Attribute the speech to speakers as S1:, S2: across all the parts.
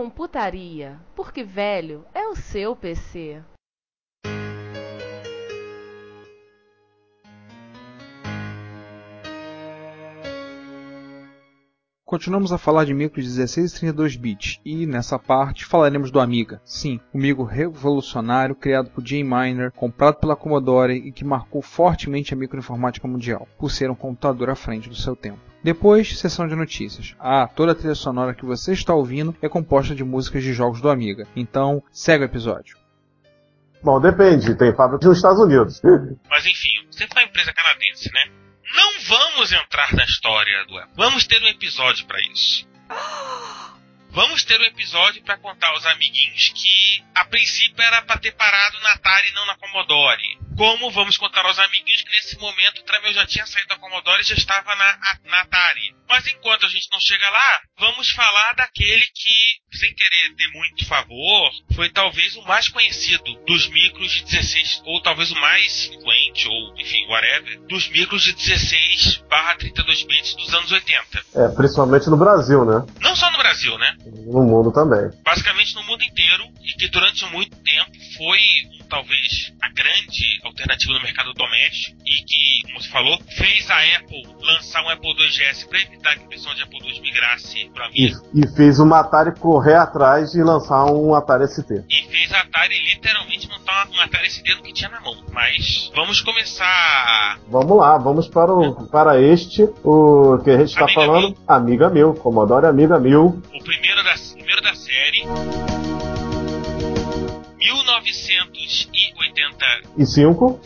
S1: Retrocomputaria, porque velho é o seu PC.
S2: Continuamos a falar de micros 16 e 32 bits e nessa parte falaremos do Amiga. Sim, o micro revolucionário criado por Jay Miner, comprado pela Commodore e que marcou fortemente a microinformática mundial, por ser um computador à frente do seu tempo. Depois, sessão de notícias. Ah, toda a trilha sonora que você está ouvindo é composta de músicas de jogos do Amiga. Então, segue o episódio.
S3: Bom, depende, tem fábrica nos Estados Unidos.
S4: Mas enfim, você foi uma empresa canadense, né? Não vamos entrar na história do Apple. Vamos ter um episódio para isso. Vamos ter um episódio para contar aos amiguinhos que a princípio era para ter parado na Atari e não na Commodore. Como vamos contar aos amiguinhos que nesse momento o Tramel já tinha saído da Commodore e já estava na, na Atari. Mas enquanto a gente não chega lá, vamos falar daquele que, sem querer ter muito favor, foi talvez o mais conhecido dos micros de 16, ou talvez o mais influente, ou enfim, whatever, dos micros de 16 barra 32 bits dos anos 80.
S3: É, principalmente no Brasil, né?
S4: Não só no Brasil, né?
S3: No mundo também.
S4: Basicamente no mundo inteiro, e que durante muito tempo foi talvez a grande alternativa no mercado doméstico e que, como você falou, fez a Apple lançar um Apple IIgs para evitar que o pessoal de Apple II migrasse para
S3: E,
S4: mim.
S3: e fez uma Atari correr atrás e lançar um Atari ST.
S4: E fez a Atari literalmente montar um Atari ST no que tinha na mão. Mas vamos começar.
S3: Vamos lá, vamos para, o, para este, o que a gente está falando. Amiga mil, Commodore Amiga mil.
S4: O primeiro da, primeiro da série. 1985.
S3: E cinco,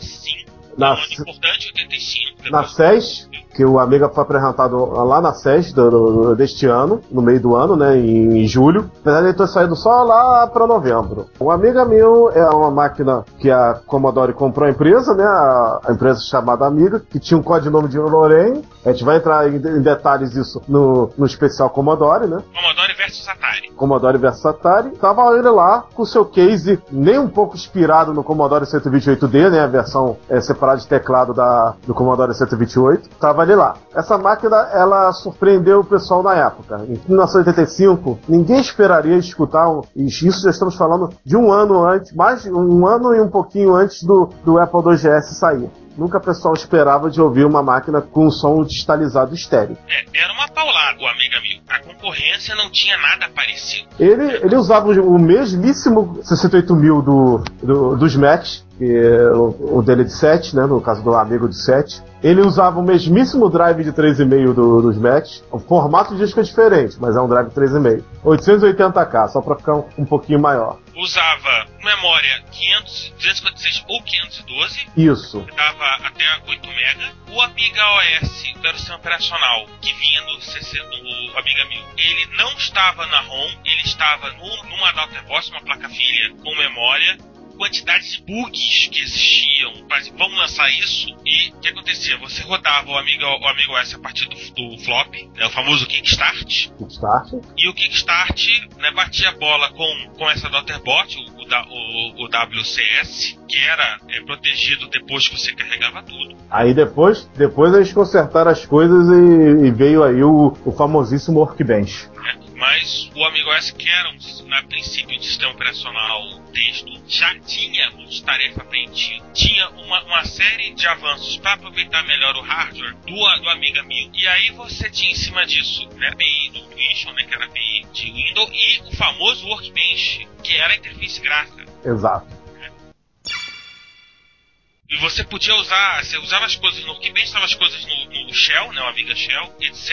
S4: Na, importante, 85.
S3: na
S4: depois-
S3: SES, que o Amiga foi apresentado lá na SES deste ano, no meio do ano, né, em, julho. De ele ter saído só lá para novembro. O Amiga 1000 é uma máquina que a Commodore comprou a empresa, né, a, a empresa chamada Amiga, que tinha um codinome de Lorraine. A gente vai entrar em, em detalhes disso no, no especial Commodore, né?
S4: Commodore versus Atari.
S3: Commodore vs Atari. Tava ele lá com seu case nem um pouco inspirado no Commodore 128D, né? A versão é, separada de teclado da, do Commodore 128. Tava ele lá. Essa máquina, ela surpreendeu o pessoal na época. Em 1985, ninguém esperaria escutar, e isso já estamos falando de um ano antes, mais de um ano e um pouquinho antes do, do Apple IIgs sair. Nunca o pessoal esperava de ouvir uma máquina com um som digitalizado estéreo.
S4: É, era uma paulada Amiga 1000. A concorrência não tinha nada parecido.
S3: Ele, ele usava o mesmíssimo 68 mil do, do, que é o, o dele de 7, né, no caso do amigo de 7. Ele usava o mesmíssimo drive de 3,5 do, dos Macs. O formato de disco é diferente, mas é um drive 3,5. 880k, só para ficar um, um pouquinho maior.
S4: Usava memória 500, 256 ou 512.
S3: Isso.
S4: que dava até 8 MB. O Amiga OS, do sistema operacional, que vinha no, CC, no Amiga 1000, ele não estava na ROM, ele estava no, numa Daughterbox, uma placa filha com memória. Quantidade de bugs que existiam, mas vamos lançar isso. E o que acontecia? Você rodava o Amiga, o Amiga OS a partir do, do flop, né, o famoso Kickstart,
S3: Kickstart.
S4: e o Kickstart né, batia a bola com, com essa Daughter-Bot, o, o, o- o WCS, que era é, protegido depois que você carregava tudo.
S3: Aí depois, depois eles consertaram as coisas e, e veio aí o, o famosíssimo Workbench.
S4: né. Mas o Amigo que era, um, na princípio, um sistema operacional texto, já tinha multitarefa preenchido, tinha uma, uma série de avanços para aproveitar melhor o hardware do, do Amiga 1000, e aí você tinha em cima disso né, a API do Twintion, né, que era a API de Windows, e o famoso Workbench, que era a interface gráfica.
S3: Exato.
S4: E você podia usar, você usava as coisas no Workbench, usava as coisas no, no Shell, né, o Amiga Shell, etc.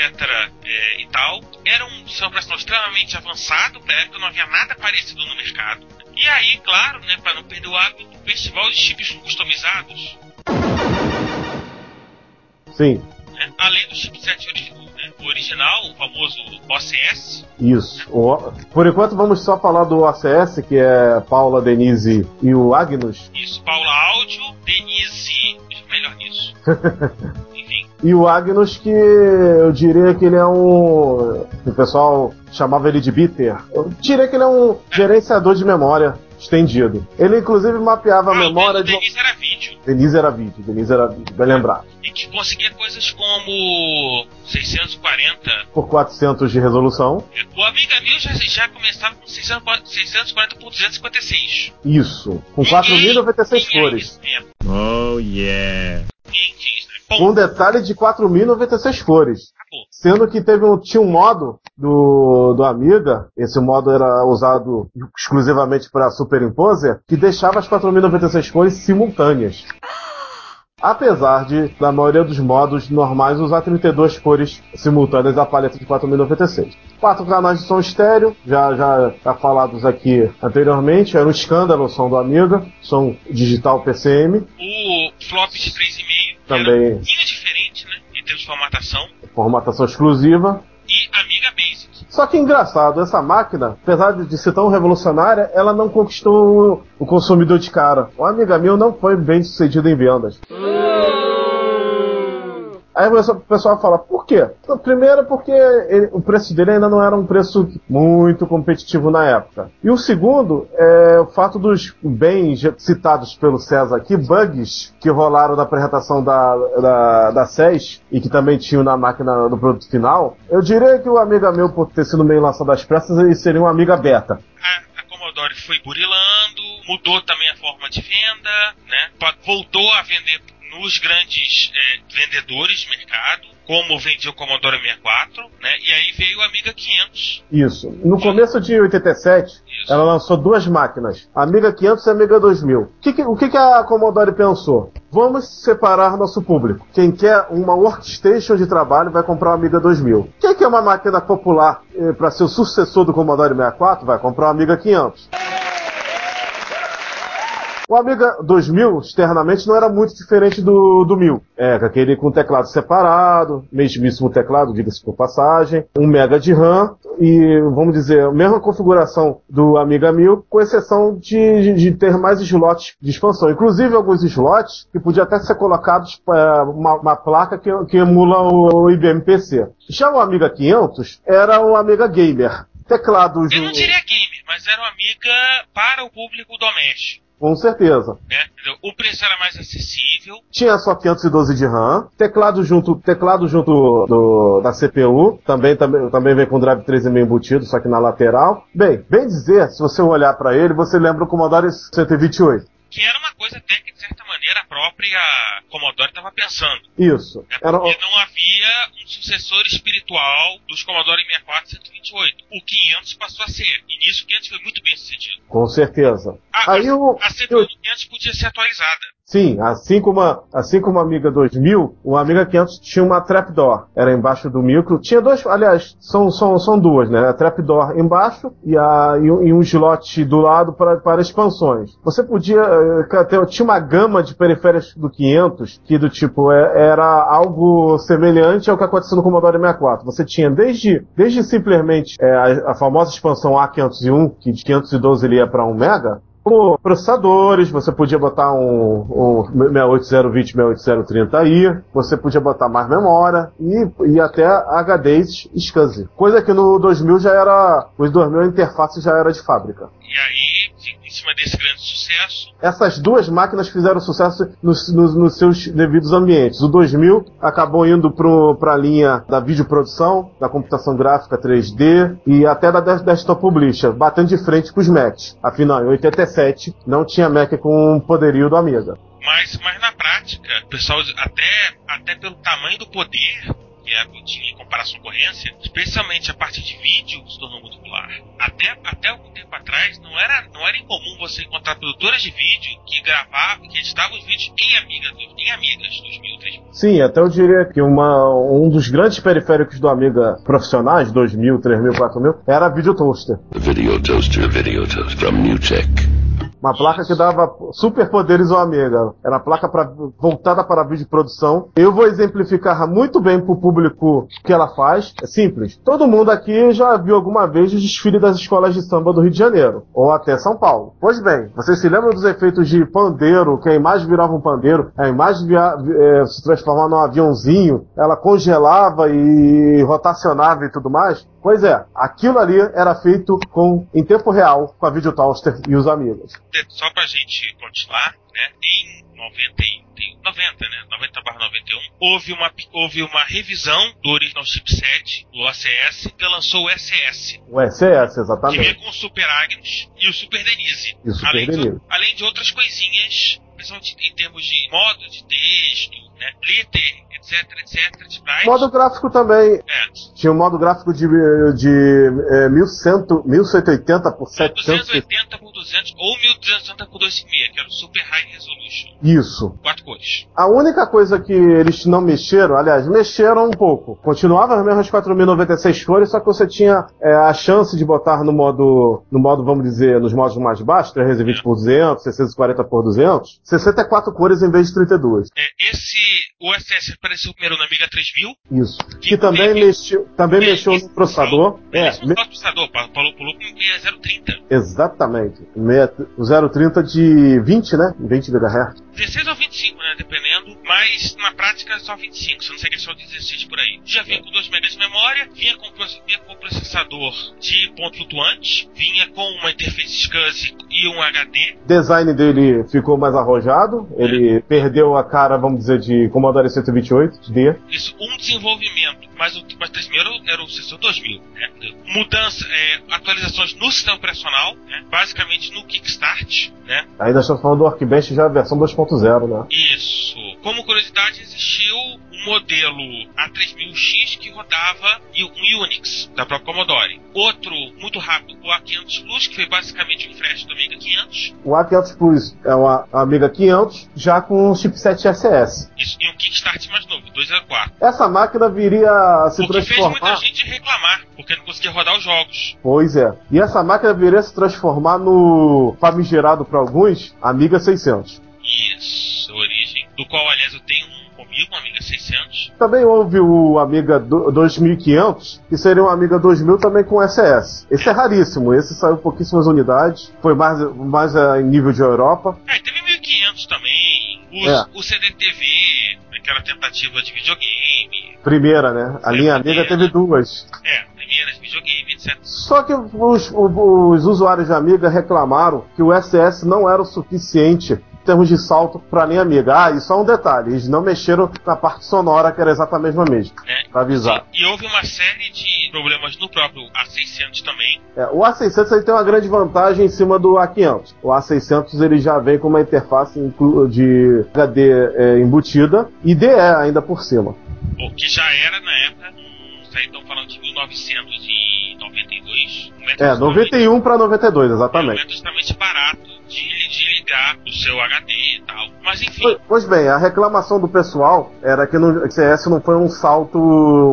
S4: é, e tal. Era um sistema operacional extremamente avançado, pra época não havia nada parecido no mercado. E aí, claro, né, para não perder o hábito, o festival de chips customizados,
S3: Sim,
S4: né, além do chipset ori- né, o original, o famoso OCS,
S3: isso. O- por enquanto vamos só falar do ACS, que é Paula, Denise e o Agnus.
S4: isso, Paula Áudio, Denise,
S3: E o Agnus, que eu diria que ele é um. O pessoal chamava ele de bitter. Eu diria que ele é um gerenciador de memória estendido. Ele, inclusive, mapeava a
S4: ah,
S3: memória
S4: o
S3: de.
S4: Denise era vídeo.
S3: Denise era vídeo, Denise era vídeo, bem lembrar.
S4: E que conseguia coisas como 640.
S3: Por 400 de resolução.
S4: O Amiga Mil já, já começava com 640 640 por 256.
S3: Isso. Com
S4: Ninguém
S3: 4.096
S4: tinha
S3: cores.
S5: Oh yeah.
S3: Com um detalhe de 4.096 cores. Sendo que teve um, tinha um modo do, do Amiga, esse modo era usado exclusivamente para Superimposer, que deixava as 4.096 cores simultâneas. Apesar de, na maioria dos modos normais, usar 32 cores simultâneas da paleta de 4096. Quatro canais de som estéreo, já, já, já falados aqui anteriormente, era um escândalo o som do Amiga, som digital PCM,
S4: O flop de 3,5 era um
S3: também
S4: pouquinho diferente, né? Em termos de formatação.
S3: formatação exclusiva,
S4: E Amiga Basic.
S3: Só que engraçado, essa máquina, apesar de ser tão revolucionária, ela não conquistou o consumidor de cara. O Amiga Mil não foi bem sucedido em vendas. Aí o pessoal fala, por quê? Então, primeiro porque ele- o preço dele ainda não era um preço muito competitivo na época. E o segundo é o fato dos já citados pelo César aqui, bugs que rolaram na apresentação da, da, da SES e que também tinham na máquina do produto final. Eu diria que o Amiga Meu, por ter sido meio lançado às pressas, ele seria um Amiga Beta.
S4: Commodore foi burilando, mudou também a forma de venda, né? Voltou a vender nos grandes eh, vendedores de mercado, como vendia o Commodore 64, né? E aí veio o Amiga 500.
S3: Isso. No começo de 87,
S4: Isso.
S3: ela lançou duas máquinas, Amiga 500 e Amiga 2000. O que, que- o que, que a Commodore pensou? Vamos separar nosso público. Quem quer uma workstation de trabalho vai comprar o Amiga 2000. Quem quer uma máquina popular para ser o sucessor do Commodore 64 vai comprar o Amiga 500. O Amiga 2000, externamente, não era muito diferente do, do 1000. É, aquele com teclado separado, mesmíssimo teclado, diga-se por passagem, 1 mega de RAM e, vamos dizer, a mesma configuração do Amiga 1000, com exceção de, de- ter mais slots de expansão. Inclusive alguns slots que podiam até ser colocados para uma, uma placa que, que emula o, o IBM PC. Já o Amiga 500 era o Amiga Gamer. Teclados...
S4: Eu não diria gamer, mas era uma amiga para o público doméstico.
S3: Com certeza.
S4: Entendeu? O preço era mais acessível.
S3: Tinha só 512 de RAM, teclado junto, teclado junto do, da CPU, também, também, também vem com drive 3,5 embutido, só que na lateral. Bem, bem dizer, se você olhar para ele, você lembra o Commodore 128.
S4: Que era uma coisa até que, de certa maneira, a própria Commodore estava pensando.
S3: Isso.
S4: Né?
S3: Era,
S4: Porque não havia um sucessor espiritual dos Commodore 64 e 128. O 500 passou a ser. E nisso o 500 foi muito bem sucedido.
S3: com certeza.
S4: A,
S3: Aí o,
S4: a CPU do 500 podia ser atualizada.
S3: Sim, assim como a, assim como a Amiga 2000, o Amiga 500 tinha uma trapdoor. Era embaixo do micro. Tinha dois, aliás, são, são, são duas, né? A trapdoor embaixo e, a, e, um- e um slot do lado para, para expansões. Você podia eh, ter, tinha uma gama de periféricos do 500 que do tipo é- era algo semelhante ao que aconteceu no Commodore 64. Você tinha desde, desde simplesmente eh, a, a famosa expansão A501, que de 512 ele ia para 1 mega, como processadores, você podia botar um, um 68020, 68030i, você podia botar mais memória e, e até HDs SCSI. Coisa que no 2000 já era, os 2000 a interface já era de fábrica.
S4: E aí, em cima desse grande sucesso,
S3: Essas duas máquinas fizeram sucesso nos, nos- nos seus devidos ambientes. O 2000 acabou indo para a linha da videoprodução, da computação gráfica 3D e até da des- desktop publisher, batendo de frente com os Macs. Afinal, em 87 não tinha Mac com o poderio do Amiga.
S4: mas, mas na prática, o pessoal, até, até pelo tamanho do poder, que a Apple tinha em comparação à concorrência, especialmente a parte de vídeo, se tornou muito popular. Até, até algum tempo atrás, não era, não era incomum você encontrar produtoras de vídeo que gravavam, que editavam os vídeos em, amiga, em Amigas 2000, 3000.
S3: Sim, até eu diria que uma, um dos grandes periféricos do Amiga profissionais, 2000, 3000, 4000, era a Video Toaster.
S6: Video toaster, video toaster from Newtek.
S3: Uma placa que dava superpoderes ao Amiga. Era placa pra, voltada para vídeo produção. Eu vou exemplificar muito bem para o público o que ela faz. É simples. Todo mundo aqui já viu alguma vez o desfile das escolas de samba do Rio de Janeiro. Ou até São Paulo. Pois bem, vocês se lembram dos efeitos de pandeiro, que a imagem virava um pandeiro, a imagem via, eh, se transformava num aviãozinho, ela congelava e rotacionava e tudo mais? Pois é, aquilo ali era feito com, em tempo real com a Video Toaster e os amigos.
S4: Só pra gente continuar, né? Em 90, e- 90 né? 90 barra 91, houve uma, houve uma revisão do original chipset, do OCS, que lançou o SS,
S3: O SS,
S4: que vinha
S3: exatamente.
S4: com o Super Agnes e o Super Denise.
S3: E o Super
S4: além,
S3: Denise.
S4: De, além de outras coisinhas, principalmente em termos de modo de texto, né? Glitter, etc, etc, de sprite.
S3: Modo gráfico também.
S4: É,
S3: Tinha um modo gráfico de, de é, 1100, 1180 por 700.
S4: 280 por 200 ou 1280 por 256, que era o Super High Resolution.
S3: Isso.
S4: Quatro cores.
S3: A única coisa que eles não mexeram, aliás, mexeram um pouco. Continuava as mesmas 4096 cores, só que você tinha é, a chance de botar no modo, no modo, vamos dizer, nos modos mais baixos, 320 por 200, 640 por 200, 64 cores em vez de 32.
S4: É, esse, o SS apareceu primeiro na Amiga 3000.
S3: Isso. Que também mexeu, também mexeu no processador. É,
S4: Esse
S3: me-
S4: é o processador, pa- pulou, pulou com 6030.
S3: exatamente. Meia- O 030 de 20, né? 20 MHz.
S4: 16 ou 25, né? Dependendo. Mas na prática é só 25, se não sei que é só 16 por aí. Já vinha com 2 MB de memória, vinha com, vinha com processador de ponto flutuante, vinha com uma interface SCSI e um HD.
S3: Design dele ficou mais arrojado. Ele perdeu a cara, vamos dizer, de Commodore 128D.
S4: Isso, um desenvolvimento, mas o mas 3000 era, o- era o sensor 2000, né? Mudança, é, atualizações no sistema operacional, né? Basicamente no Kickstart, né?
S3: Ainda estamos falando do Arcbench já versão 2.0, né?
S4: Isso. Como curiosidade, existiu um modelo A3000X que rodava um Unix da própria Commodore. Outro, muito rápido, o A500 Plus, que foi basicamente um flash do Amiga 500.
S3: O A500 Plus é uma Amiga 500, já com um chipset SS.
S4: Isso, e um Kickstart mais novo, 204.
S3: Essa máquina viria a se
S4: O que fez
S3: transformar.
S4: muita gente reclamar, porque não conseguia rodar os jogos.
S3: Pois é. E essa máquina viria a se transformar no famigerado para alguns Amiga 600.
S4: Isso, origem, do qual, aliás, eu tenho um um Amiga 600.
S3: Também houve o Amiga do- 2500, que seria um Amiga 2000 também com SS. Esse é raríssimo, esse saiu pouquíssimas unidades, foi mais, mais eh, em nível de Europa.
S4: É, teve 1500 também, os,
S3: É.
S4: o CDTV, aquela tentativa de videogame,
S3: Primeira, né? A linha
S4: a
S3: Amiga teve duas.
S4: é, primeiras videogame, etc.
S3: Só que os, o- os usuários de Amiga reclamaram que o SS não era o suficiente termos de salto para a linha Amiga. Ah, e só um detalhe, eles não mexeram na parte sonora, que era exatamente a mesma,
S4: né?
S3: pra avisar.
S4: E houve uma série de problemas no próprio A600 também.
S3: É, o A600 ele tem uma grande vantagem em cima do A500. O A600 ele já vem com uma interface de HD é, embutida e DE ainda por cima.
S4: O que já era na época, aí estão falando de 1992. Um
S3: É,
S4: extremamente-
S3: 91 para 92,
S4: é um
S3: exatamente.
S4: método extremamente barato ligar o seu HD e tal. Mas enfim,
S3: Pois- bem, a reclamação do pessoal era que no CS não foi um salto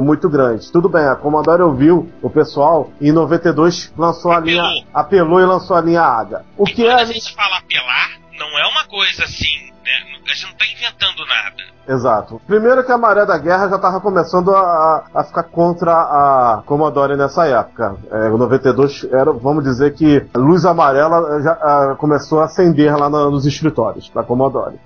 S3: muito grande. Tudo bem, a Commodore ouviu o pessoal e em 92 lançou a linha.
S4: Apelou.
S3: apelou e lançou a linha AGA. O
S4: e
S3: que é.
S4: a gente fala apelar, não é uma coisa assim, né? A gente não tá inventando nada.
S3: Exato. Primeiro que a maré da guerra já estava começando a, a ficar contra a Commodore nessa época. É, o 92 era, vamos dizer que a luz amarela já ah, começou a acender lá nos escritórios da Commodore.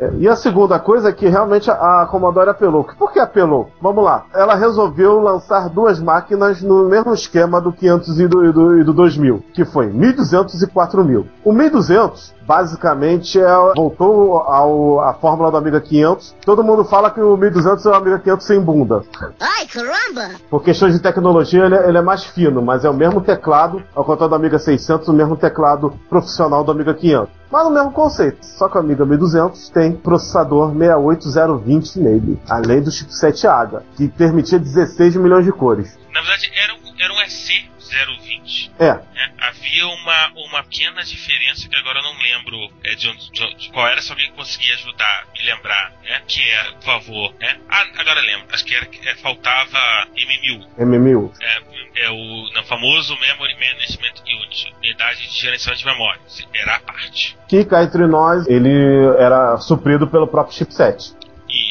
S3: É, E a segunda coisa é que realmente a a Commodore apelou. Por que apelou? Vamos lá. Ela resolveu lançar duas máquinas no mesmo esquema do 500 e do, e do, e do 2000, que foi 1200 e 4000. O 1200 basicamente é, voltou ao, à fórmula do Amiga 500. Todo mundo fala que o 1200 é o Amiga 500 sem bunda.
S7: Ai, caramba!
S3: Por questões de tecnologia, ele, é, ele é mais fino, mas é o mesmo teclado, ao contrário do Amiga 600, o mesmo teclado profissional do Amiga 500. Mas no mesmo conceito, só que o Amiga 1200 tem processador 68020 nele, além do chipset AGA, que permitia 16 milhões de cores.
S4: Na verdade, era um, era um SC020 antes.
S3: É.
S4: é. havia uma, uma pequena diferença que agora eu não lembro é, de, onde, de, de, qual era, se alguém conseguia ajudar, me lembrar, né? Que é, por favor, né? Ah, agora lembro. Acho que era, é, faltava MMU.
S3: MMU.
S4: É, é o não, famoso Memory Management Unit, Unidade de Gerenciamento de Memória. Era a parte.
S3: Que, cá entre nós, ele era suprido pelo próprio chipset.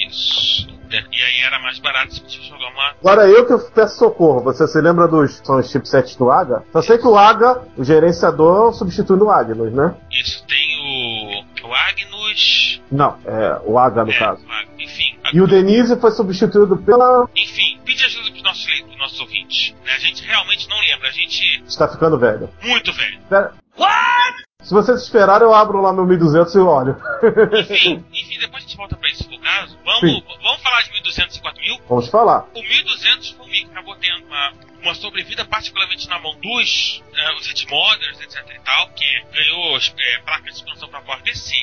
S4: Isso. É, E aí era mais barato se você jogar uma.
S3: Agora eu que peço socorro, você se lembra dos são os chipsets do AGA? Só sei que o AGA, o gerenciador, substitui o Agnus, né?
S4: Isso tem o, o Agnus.
S3: Não, é o AGA no
S4: é,
S3: caso.
S4: o enfim. a-
S3: E o Denise foi substituído pela.
S4: Enfim, pede ajuda pros nossos, le- pros nossos ouvintes. né? A gente realmente não lembra, a gente
S3: Está ficando velho.
S4: muito velho.
S3: Pera- Se vocês esperarem, eu abro lá meu 1200 e olho.
S4: Enfim, enfim, depois a gente volta pra isso se for o caso. Vamos,
S3: Sim.
S4: vamos falar de 1200 e 4000?
S3: Vamos falar.
S4: O 1200 foi um mico que acabou tendo uma, uma sobrevida particularmente na mão dos eh, os Edmoders, etc e tal, que ganhou eh, placas de expansão pra Core PC.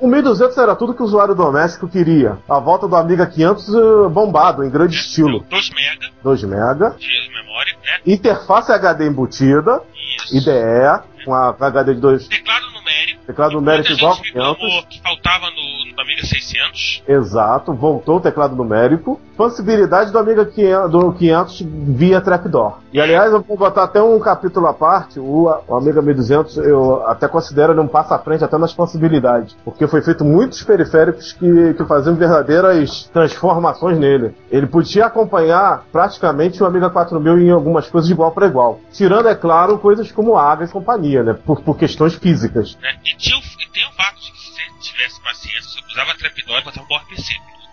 S3: O 1200 era tudo que o usuário doméstico queria. A volta do Amiga 500 eh, bombado, em grande estilo.
S4: 2 mega
S3: 2 MB.
S4: de memória, né?
S3: Interface HD embutida.
S4: Isso.
S3: IDE. Com a HD de 2.
S4: Teclado numérico.
S3: Teclado numérico igual
S4: gente
S3: 500.
S4: reclamou que faltava no, no Amiga 600.
S3: Exato, voltou o teclado numérico. Possibilidade do Amiga 500, do 500 via trapdoor. E aliás, eu vou botar até um capítulo à parte. O, o Amiga 1200 eu até considero ele um passo à frente até nas possibilidades. Porque foi feito muitos periféricos que, que faziam verdadeiras transformações nele. Ele podia acompanhar praticamente o Amiga 4000 em algumas coisas de igual para igual. Tirando, é claro, coisas como AGA e companhia, né? Por, por questões físicas.
S4: Né? E, tinha, e tem o fato de que se tivesse paciência, você usava trapdoor e botava um Power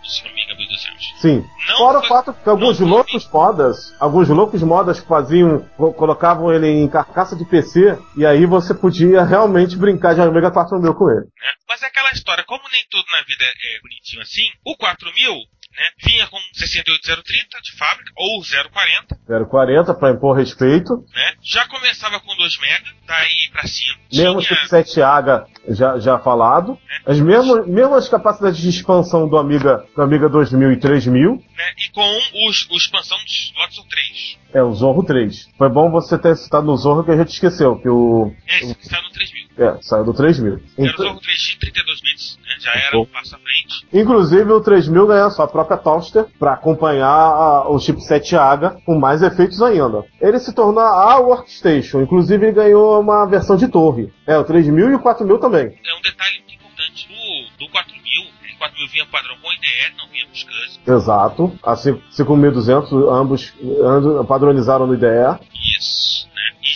S4: PC no seu Amiga 1200.
S3: Sim.
S4: Não
S3: Fora
S4: foi-
S3: o fato que alguns
S4: não
S3: loucos modas, alguns loucos modas faziam, co- colocavam ele em carcaça de PC, e aí você podia realmente brincar de Amiga 4000 com ele.
S4: né? Mas é aquela história, como nem tudo na vida é bonitinho assim, o 4000 né, vinha com 68030 de fábrica, ou 040,
S3: 040 para impor respeito.
S4: né? Já começava com 2 MB, daí pra cima.
S3: Mesmo
S4: tinha,
S3: chipset AGA já, já falado. As mesmas, mesmas capacidades de expansão do Amiga, do Amiga 2000 e 3000.
S4: né, e com os, o expansão dos lotes 3.
S3: É o Zorro 3. Foi bom você ter citado no Zorro que a gente esqueceu, que o.
S4: Esse que está no 3000.
S3: É, saiu do 3000.
S4: Era o Zorro 3G 32 bits, né, já era um passo à frente.
S3: Inclusive o 3000 ganha sua própria Toaster para acompanhar a- o chipset AGA com mais efeitos ainda. Ele se tornou a Workstation, inclusive ele ganhou uma versão de torre. É, o 3000 e o 4000 também.
S4: É um detalhe muito importante. Do, do 4000, o 4000 vinha padrão com IDE, não vinha com SCSI.
S3: Exato. O 1200, ambos ambos padronizaram no IDE.
S4: Isso,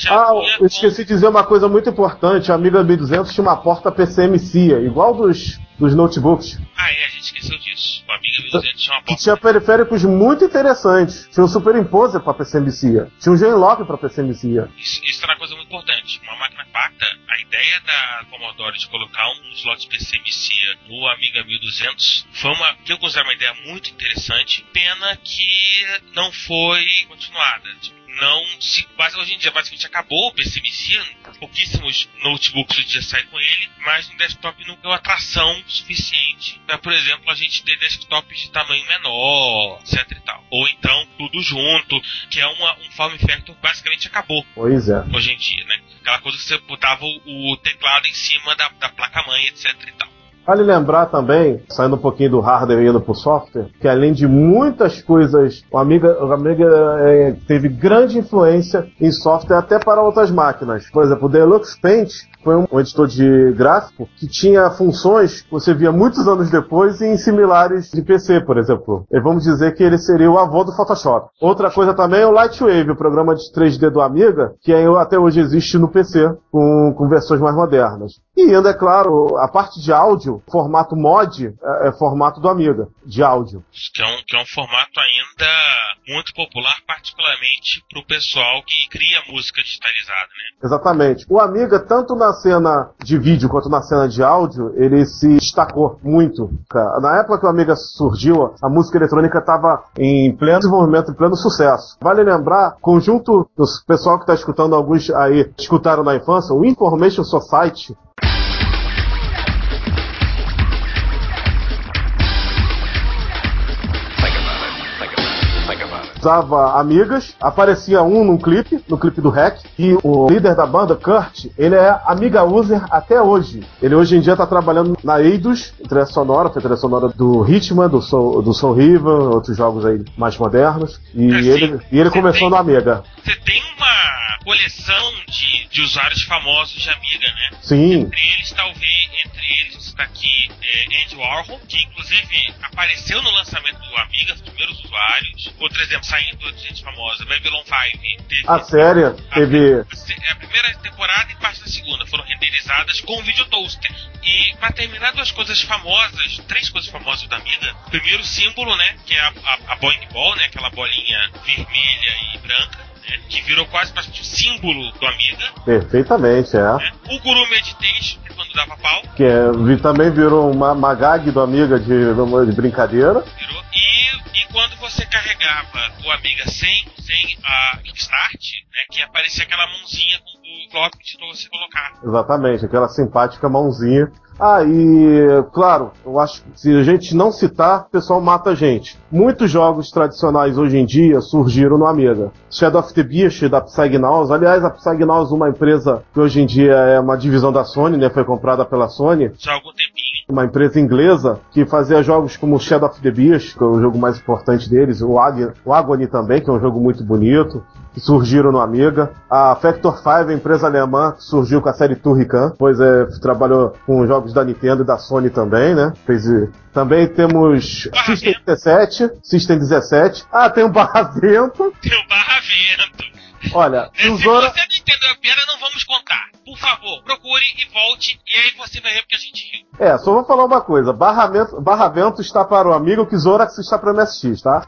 S3: Ah, eu
S4: com-
S3: esqueci de dizer uma coisa muito importante. A Amiga 1200 tinha uma porta PCMCIA, igual dos, dos notebooks.
S4: Ah, é, a gente esqueceu disso. O Amiga 1200 tinha uma
S3: Que
S4: porta.
S3: tinha periféricos muito interessantes. Tinha um Superimposer para PCMCIA. Tinha um Genlock para PCMCIA.
S4: Isso, isso era uma coisa muito importante. Uma máquina compacta, a ideia da Commodore de colocar um slot PC MCIA no Amiga 1200 foi uma, que eu considero uma ideia muito interessante. Pena que não foi continuada. Tipo, não se. Mas hoje em dia basicamente acabou o PC. Pouquíssimos notebooks hoje em dia saem com ele, mas no desktop não deu atração suficiente para, por exemplo, a gente ter desktops de tamanho menor, etc e tal. Ou então tudo junto, que é uma, um form factor que basicamente acabou
S3: Pois é.
S4: hoje em dia, né? Aquela coisa que você botava o, o teclado em cima da, da placa-mãe, etc e tal.
S3: Vale lembrar também, saindo um pouquinho do hardware e indo pro software, que além de muitas coisas, o Amiga, o Amiga é, teve grande influência em software até para outras máquinas. Por exemplo, o Deluxe Paint foi um editor de gráfico que tinha funções que você via muitos anos depois em similares de PC, por exemplo. E vamos dizer que ele seria o avô do Photoshop. Outra coisa também é o Lightwave, o programa de 3D do Amiga, que até hoje existe no PC com, com versões mais modernas. E ainda, é claro, a parte de áudio, formato mod, é, é formato do Amiga, de áudio.
S4: Que é um, que é um formato ainda muito popular, particularmente pro pessoal que cria música digitalizada, né?
S3: Exatamente. O Amiga, tanto na cena de vídeo quanto na cena de áudio, ele se destacou muito. cara. Na época que o Amiga surgiu, a música eletrônica estava em pleno desenvolvimento, em pleno sucesso. Vale lembrar, conjunto dos pessoal que está escutando, alguns aí escutaram na infância, o Information Society, usava amigas, aparecia um num clipe, no clipe do Hack, e o líder da banda, Kurt, ele é amiga user até hoje. Ele hoje em dia tá trabalhando na Eidos, trilha sonora, foi trilha sonora do Hitman, do Soul, do Soul River, outros jogos aí mais modernos, e
S4: É, sim.
S3: ele, e ele começou
S4: tem-
S3: no Amiga.
S4: Você tem uma coleção de, de usuários famosos de Amiga, né?
S3: Sim,
S4: Entre eles, talvez, entre eles está aqui é, Andy Warhol, que inclusive apareceu no lançamento do Amiga, os primeiros usuários. Outro exemplo, saindo de gente famosa, Babylon 5. Teve
S3: a série teve...
S4: a primeira temporada e parte da segunda foram renderizadas com o vídeo toaster. E pra terminar duas coisas famosas, três coisas famosas da Amiga. Primeiro símbolo, né, que é a, a, a Boing Ball, né, aquela bolinha vermelha e branca, né, que virou quase praticamente o símbolo do Amiga.
S3: Perfeitamente, é.
S4: Né. O Guru Meditation, que é quando dava pau,
S3: Que é, também virou uma, uma gag do Amiga de, de brincadeira.
S4: virou. E, e quando você carregava o Amiga sem, sem a Kickstart, né, que aparecia aquela mãozinha com o clock pra você colocar.
S3: Exatamente, aquela simpática mãozinha. Ah, e claro, eu acho que se a gente não citar, o pessoal mata a gente. Muitos jogos tradicionais hoje em dia surgiram no Amiga. Shadow of the Beast da Psygnaus, aliás, a Psygnaus uma empresa que hoje em dia é uma divisão da Sony, né, foi comprada pela Sony,
S4: Já algum tempinho.
S3: Uma empresa inglesa que fazia jogos como Shadow of the Beast, que é o jogo mais importante deles, o, Ag o Agony também, que é um jogo muito bonito, que surgiram no Amiga. A Factor 5, a empresa alemã, que surgiu com a série Turrican, pois é, trabalhou com jogos da Nintendo e da Sony também, né? Fez, eh, também temos
S4: Barra
S3: System 17, System 17. Ah, tem o Barra Vento.
S4: Tem o Barra Vento.
S3: Olha,
S4: É, se
S3: Zora...
S4: você não entendeu a piada, não vamos contar. Por favor, procure e volte, e aí você vai ver porque a gente riu.
S3: É, só vou falar uma coisa. Barra Vento, Barra Vento está para o amigo que Zorax está para o MSX, tá?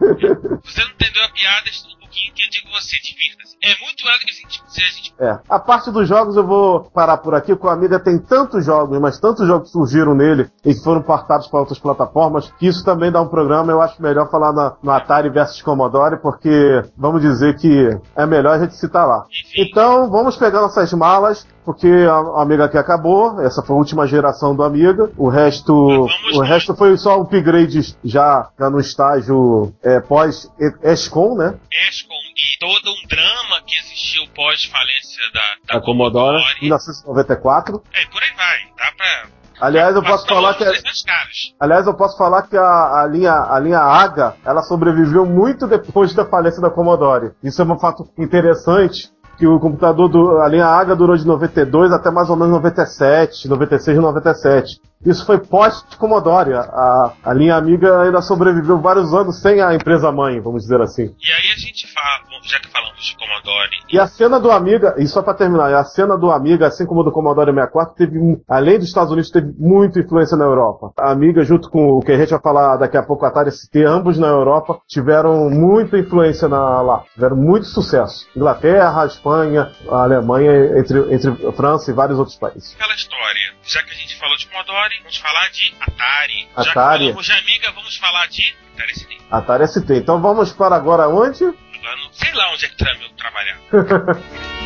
S4: Você não entendeu a piada, que eu digo você, divirta-se. É muito melhor do que a gente, se a gente
S3: É. A parte dos jogos eu vou parar por aqui, porque o Amiga tem tantos jogos, mas tantos jogos surgiram nele e que foram portados para outras plataformas, que isso também dá um programa. Eu acho melhor falar na- no Atari versus Commodore, porque vamos dizer que é melhor a gente citar lá.
S4: Enfim.
S3: Então, vamos pegar nossas malas, porque a a Amiga aqui acabou, essa foi a última geração do Amiga. O resto,
S4: Vamos
S3: o
S4: nós.
S3: resto foi só upgrade já, já no estágio é, pós-ESCOM, né?
S4: ESCOM e todo um drama que existiu pós-falência da,
S3: Da Commodore, 1994.
S4: É, por aí vai. Dá pra.
S3: Aliás, eu posso falar que é
S4: 300 caras.
S3: Aliás, eu posso falar que a, a linha, a linha AGA, ela sobreviveu muito depois da falência da Commodore. Isso é um fato interessante, que o computador, do, a linha AGA durou de 92 até mais ou menos 97, 96 e 97. Isso foi pós-Commodore. A, a linha Amiga ainda sobreviveu vários anos sem a empresa mãe, vamos dizer assim.
S4: E aí a gente fala, já que falamos de Commodore,
S3: E a cena do Amiga, e só pra terminar, a cena do Amiga, assim como do Commodore 64, teve, além dos Estados Unidos, teve muita influência na Europa. A Amiga, junto com o que a gente vai falar daqui a pouco, a Atari ST, ambos na Europa, tiveram muita influência na, lá. Tiveram muito sucesso. Inglaterra, Espanha, a Alemanha, entre, entre a França e vários outros países.
S4: aquela história. Já que a gente falou de Commodore, vamos falar de Atari. Já que
S3: Atari.
S4: falamos de Amiga, vamos falar de Atari ST.
S3: Atari ST. Então vamos para agora onde?
S4: Agora, não sei lá onde é que Trump trabalhar.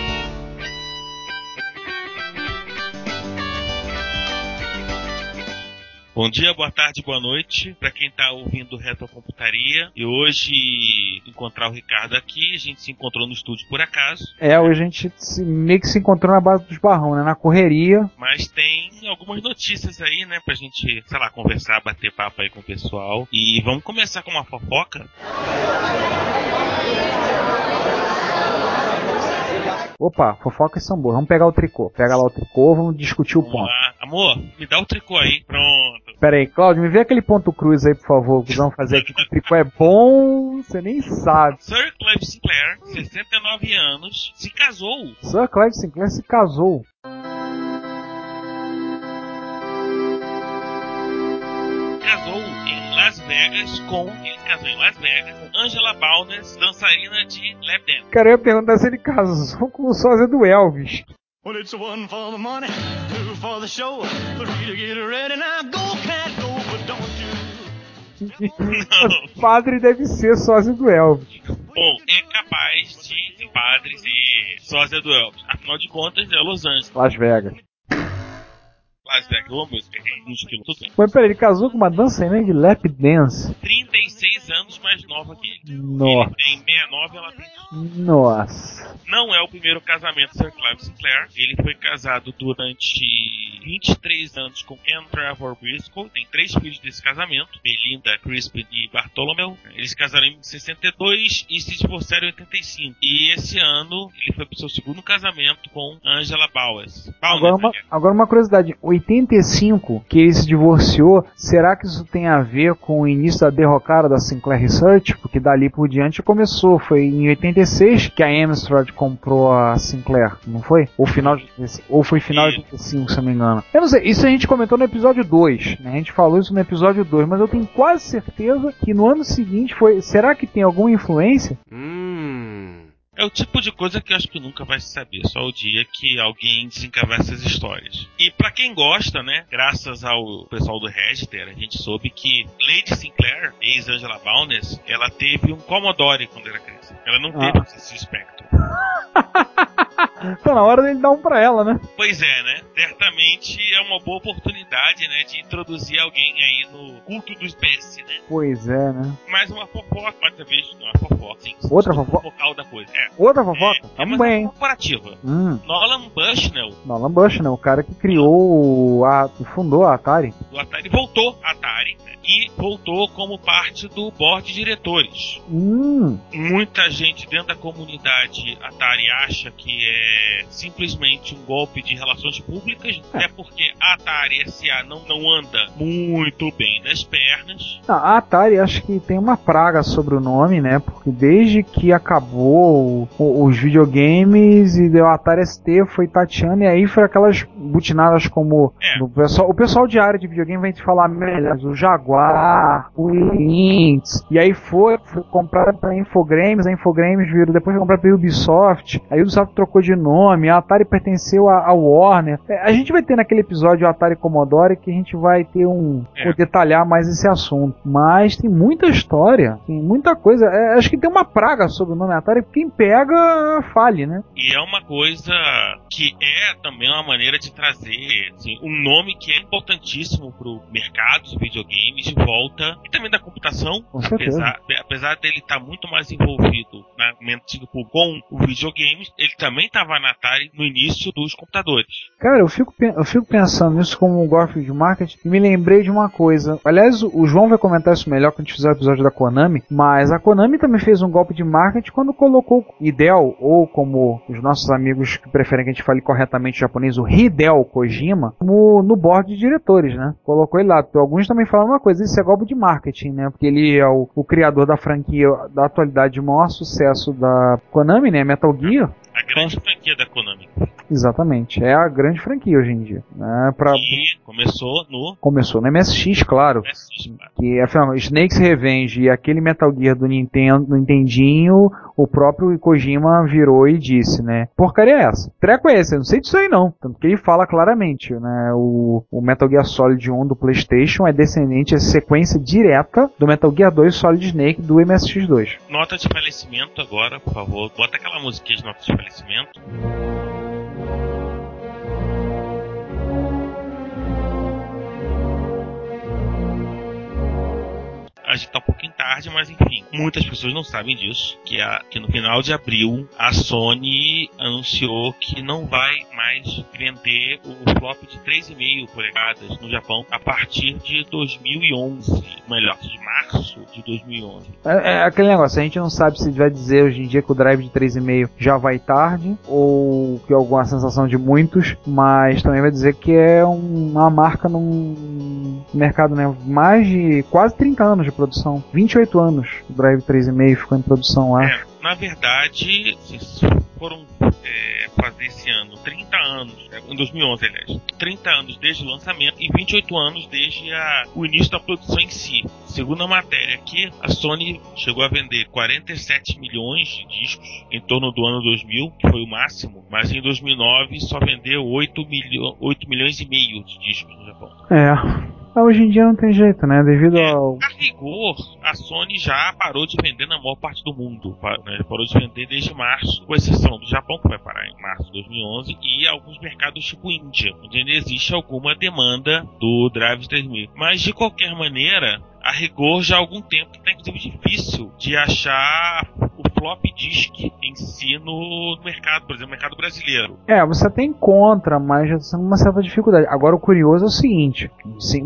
S4: Bom dia, boa tarde, boa noite para quem tá ouvindo Retro Computaria. E hoje encontrar o Ricardo aqui, a gente se encontrou no estúdio por acaso,
S2: É, hoje a gente se- meio que se encontrou na base dos barrão, né? Na correria.
S4: mas tem algumas notícias aí, né, pra gente, sei lá, conversar, bater papo aí com o pessoal. E vamos começar com uma fofoca.
S2: Opa, fofocas são boas. Vamos pegar o tricô. Pega lá o tricô, vamos discutir o
S4: Vamos
S2: ponto.
S4: lá. Amor, me dá o tricô aí. Pronto.
S2: Pera aí, Claudio, me vê aquele ponto cruz aí, por favor. Que vamos fazer aqui. que O tricô é bom, você nem sabe.
S4: Sir Clive Sinclair, 69 anos, se casou.
S2: Sir Clive Sinclair se casou.
S4: Vegas com. Ele casou em Las Vegas Angela Balnes, dançarina de lap dance.
S2: Cara, eu ia perguntar se ele casou com o sósia do Elvis.
S8: Well, it's one for the money, two for the show, three to get ready. Now go, cat, go, but don't you.
S2: O padre deve ser sósia do Elvis.
S4: Bom, é capaz de, de padres e sósia do Elvis. Afinal de contas, é Los Angeles.
S2: Las Vegas.
S4: Las Vegas, uma música, tem 20 quilos, tudo bem.
S2: Mas peraí, ele casou com uma dançarina de lap dance.
S4: 36 anos mais nova que ele.
S2: Nossa.
S4: Ele tem 69, ela tem
S2: Nossa.
S4: não é o primeiro casamento do Sir Clive Sinclair. Ele foi casado durante 23 anos com Anne Trevor Briscoe. Tem três filhos desse casamento: Belinda, Crispin e Bartholomew. Eles se casaram em 62 e se divorciaram em 85. E esse ano ele foi pro seu segundo casamento com Angela Bowers.
S2: Agora uma, agora uma curiosidade, 85 que ele se divorciou, será que isso tem a ver com o início da derrocada da Sinclair Research? Porque dali por diante começou, foi em 86 que a Amstrad comprou a Sinclair, não foi? Ou final de 85, ou foi final de 85, se não me engano. Eu não sei, isso a gente comentou no episódio 2, né? A gente falou isso no episódio 2, mas eu tenho quase certeza que no ano seguinte foi, será que tem alguma influência?
S4: É o tipo de coisa que eu acho que nunca vai se saber, só o dia que alguém desencavar essas histórias. E pra quem gosta, né, graças ao pessoal do Register, a gente soube que Lady Sinclair, ex-Angela Balnes, ela teve um Commodore quando era criança. Ela não teve
S2: Ah.
S4: um CC Spectrum.
S2: Tá na hora dele dar um pra ela, né?
S4: Pois é, né? Certamente é uma boa oportunidade, né, de introduzir alguém aí no culto do espécie, né?
S2: Pois é, né?
S4: Mais uma fofoca, mais uma vez, não é fofoca, sim.
S2: Outra fofoca?
S4: focal da coisa. É.
S2: Outra fofoca?
S4: É, é mais
S2: bem.
S4: uma corporativa.
S2: Hum,
S4: Nolan Bushnell,
S2: Nolan Bushnell, o cara que criou, a, que fundou a Atari.
S4: do Atari, voltou à Atari né, e voltou como parte do board de diretores.
S2: Hum,
S4: Muita gente dentro da comunidade Atari acha que é simplesmente um golpe de relações públicas, até porque a Atari SA não, não anda muito bem das pernas.
S2: Não, a Atari acho que tem uma praga sobre o nome, né? Porque desde que acabou os videogames e deu a Atari ST foi tateando e aí foi aquelas butinadas como
S4: É.
S2: o pessoal, o pessoal de área de videogame vai te falar melhor, o Jaguar, o Lynx, e aí foi, foi comprado pela Infogrames, a Infogrames virou depois foi comprado pela Ubisoft, aí a Ubisoft trocou de nome, a Atari pertenceu à Warner. É, a gente vai ter naquele episódio o Atari Commodore que a gente vai ter um
S4: É.
S2: detalhar mais esse assunto. Mas tem muita história, tem muita coisa. É, acho que tem uma praga sobre o nome Atari. Quem pega, fale, né?
S4: E é uma coisa que é também uma maneira de trazer assim, um nome que é importantíssimo pro mercado de videogames de volta e também da computação.
S2: Com.
S4: Apesar, apesar dele estar muito mais envolvido na mente do público com o videogame, ele também estava na Atari no início dos computadores.
S2: Cara, eu fico, eu fico pensando nisso como um golpe de marketing e me lembrei de uma coisa. Aliás, o João vai comentar isso melhor quando a gente fizer o episódio da Konami, mas a Konami também fez um golpe de marketing quando colocou Hideo, ou como os nossos amigos que preferem que a gente fale corretamente japonês, o Hideo Kojima, no, no board de diretores, né? Colocou ele lá. Alguns também falam uma coisa, isso é golpe de marketing, né? Porque ele é o, o criador da franquia da atualidade de maior sucesso da Konami, né? Metal Gear.
S4: A grande franquia da Konami.
S2: Exatamente, é a grande franquia hoje em dia. Né? Pra,
S4: Que começou no
S2: começou no MSX, claro.
S4: MSX.
S2: Que afinal, Snake's Revenge e aquele Metal Gear do Nintendo, do Nintendinho, o próprio Kojima virou e disse, né? Porcaria é essa? Treco é esse? Eu não sei disso aí não. Tanto que ele fala claramente, né? O, o Metal Gear Solid 1 do PlayStation é descendente, é sequência direta do Metal Gear 2 Solid Snake do MSX2.
S4: Nota de falecimento agora, por favor. Bota aquela musiquinha de nota de falecimento. A gente tá um pouquinho tarde, mas enfim. Muitas pessoas não sabem disso. Que, a, que no final de abril a Sony anunciou que não vai mais vender o flop de 3,5 polegadas no Japão a partir de 2011. Melhor, de março de 2011.
S2: É, é aquele negócio, a gente não sabe se vai dizer hoje em dia que o drive de 3,5 já vai tarde, ou que é alguma sensação de muitos, mas também vai dizer que é um- uma marca num mercado, né? Mais de quase 30 anos de produção. 28 anos o drive 3,5 ficou em produção lá.
S4: É, na verdade, foram é, fazer esse ano 30 anos, é, em 2011, aliás, 30 anos desde o lançamento e 28 anos desde a, o início da produção em si. Segundo a matéria aqui, a Sony chegou a vender 47 milhões de discos em torno do ano 2000, que foi o máximo, mas em 2009 só vendeu 8, milho, 8 milhões e meio de discos no Japão.
S2: É. Hoje em dia não tem jeito, né? Devido
S4: é,
S2: ao.
S4: A rigor, a Sony já parou de vender na maior parte do mundo. Né? Parou de vender desde março, com exceção do Japão, que vai parar em março de 2011, e alguns mercados tipo Índia, onde ainda existe alguma demanda do Drive 3000. Mas de qualquer maneira, a rigor já há algum tempo está inclusive difícil de achar o flop disk em si no mercado, por exemplo, no mercado brasileiro.
S2: É, você até encontra, mas já tem uma certa dificuldade. Agora o curioso é o seguinte: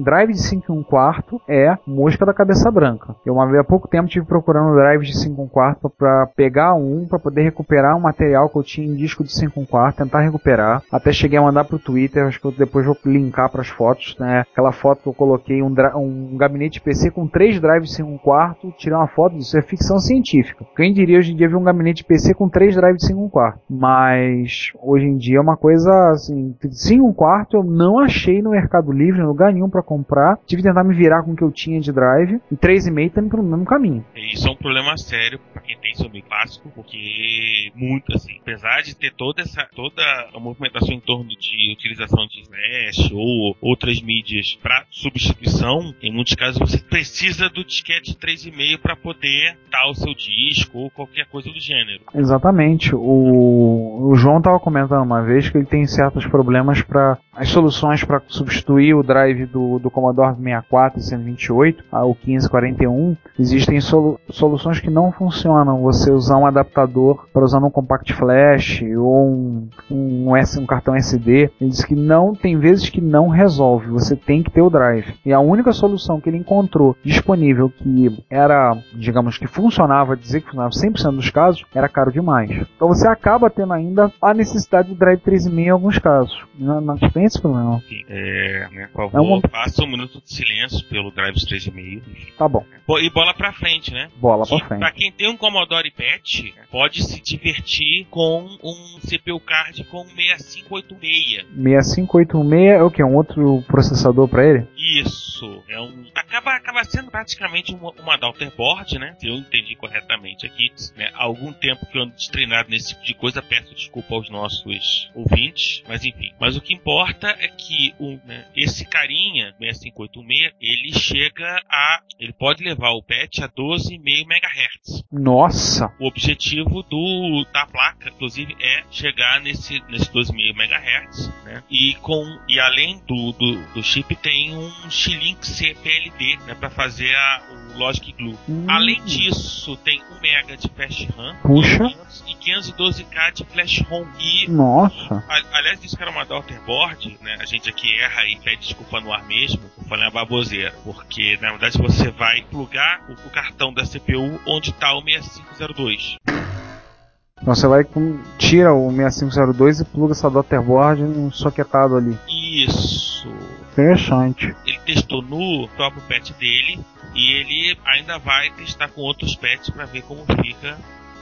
S2: drive de 5 1 quarto é mosca da cabeça branca. Eu uma vez há pouco tempo tive procurando drive de 5 1 quarto para pegar um para poder recuperar um material que eu tinha em disco de 5 1 quarto, tentar recuperar. Até cheguei a mandar pro Twitter, acho que eu depois vou linkar para as fotos, né? Aquela foto que eu coloquei um, um gabinete PC com três drives 5 1 quarto, tirar uma foto disso é ficção científica. Quem diria hoje em dia ver um gabinete PC com três drives 5 1 quarto. Mas hoje em dia é uma coisa assim, 5 1 quarto eu não achei no Mercado Livre, em lugar nenhum para comprar. Tive que tentar me virar com o que eu tinha de drive. E 3,5 tá indo pelo mesmo caminho.
S4: Isso é um problema sério para quem tem meio clássico, porque muito assim, apesar de ter toda essa toda a movimentação em torno de utilização de Slash ou outras mídias para substituição, em muitos casos você precisa do disquete 3,5 para poder dar o seu disco ou qualquer coisa do gênero.
S2: Exatamente. O, o João estava comentando uma vez que ele tem certos problemas para as soluções para substituir o drive do, do Commodore 64 e 128, o 1541. Existem solu soluções que não funcionam. Você usar um adaptador para usar um compact flash ou um, um, um cartão SD. Ele diz que não tem vezes que não resolve. Você tem que ter o drive. E a única solução que ele encontrou disponível que era, digamos que funcionava, dizer que funcionava 100% dos casos, era caro demais. Então você acaba tendo ainda a necessidade do Drive 3.5 em alguns casos. Não, não tem esse problema.
S4: É, né, por favor, é uma... faça um minuto de silêncio pelo Drive 3.5.
S2: Tá bom.
S4: E bola pra frente, né?
S2: Bola que, pra frente.
S4: Pra quem tem um Commodore PET, pode se divertir com um CPU card com 6586.
S2: 6586 é o que? Um outro processador pra ele?
S4: Isso. É um. Acaba, acaba sendo praticamente uma, uma board, né? Se eu entendi corretamente aqui. Né? Há algum tempo que eu ando treinado nesse tipo de coisa, peço desculpa aos nossos ouvintes. Mas enfim. Mas o que importa é que o, né, esse carinha, 6586, ele chega a. Ele pode levar o PET a 12,5 MHz.
S2: Nossa!
S4: O objetivo do, da placa, inclusive, é chegar nesse, nesse 12,5 MHz. Né? E, com, e além do, do, do chip, tem um X-Link CPLD né, para fazer a, o Logic Glue. Hum. Além disso, tem 1 MB de flash RAM
S2: Puxa.
S4: e 512K de flash ROM. E,
S2: Nossa!
S4: A, aliás, isso que era uma daughterboard, né? A gente aqui erra e pede desculpa no ar mesmo. Falei uma baboseira. Porque, na verdade, você vai plugar o, o cartão da CPU onde está o 6502.
S2: Então você vai com, tira o 6502 e pluga essa daughterboard um soquetado ali.
S4: Isso.
S2: Interessante.
S4: Ele testou no próprio pet dele e ele ainda vai testar com outros pets para ver como fica.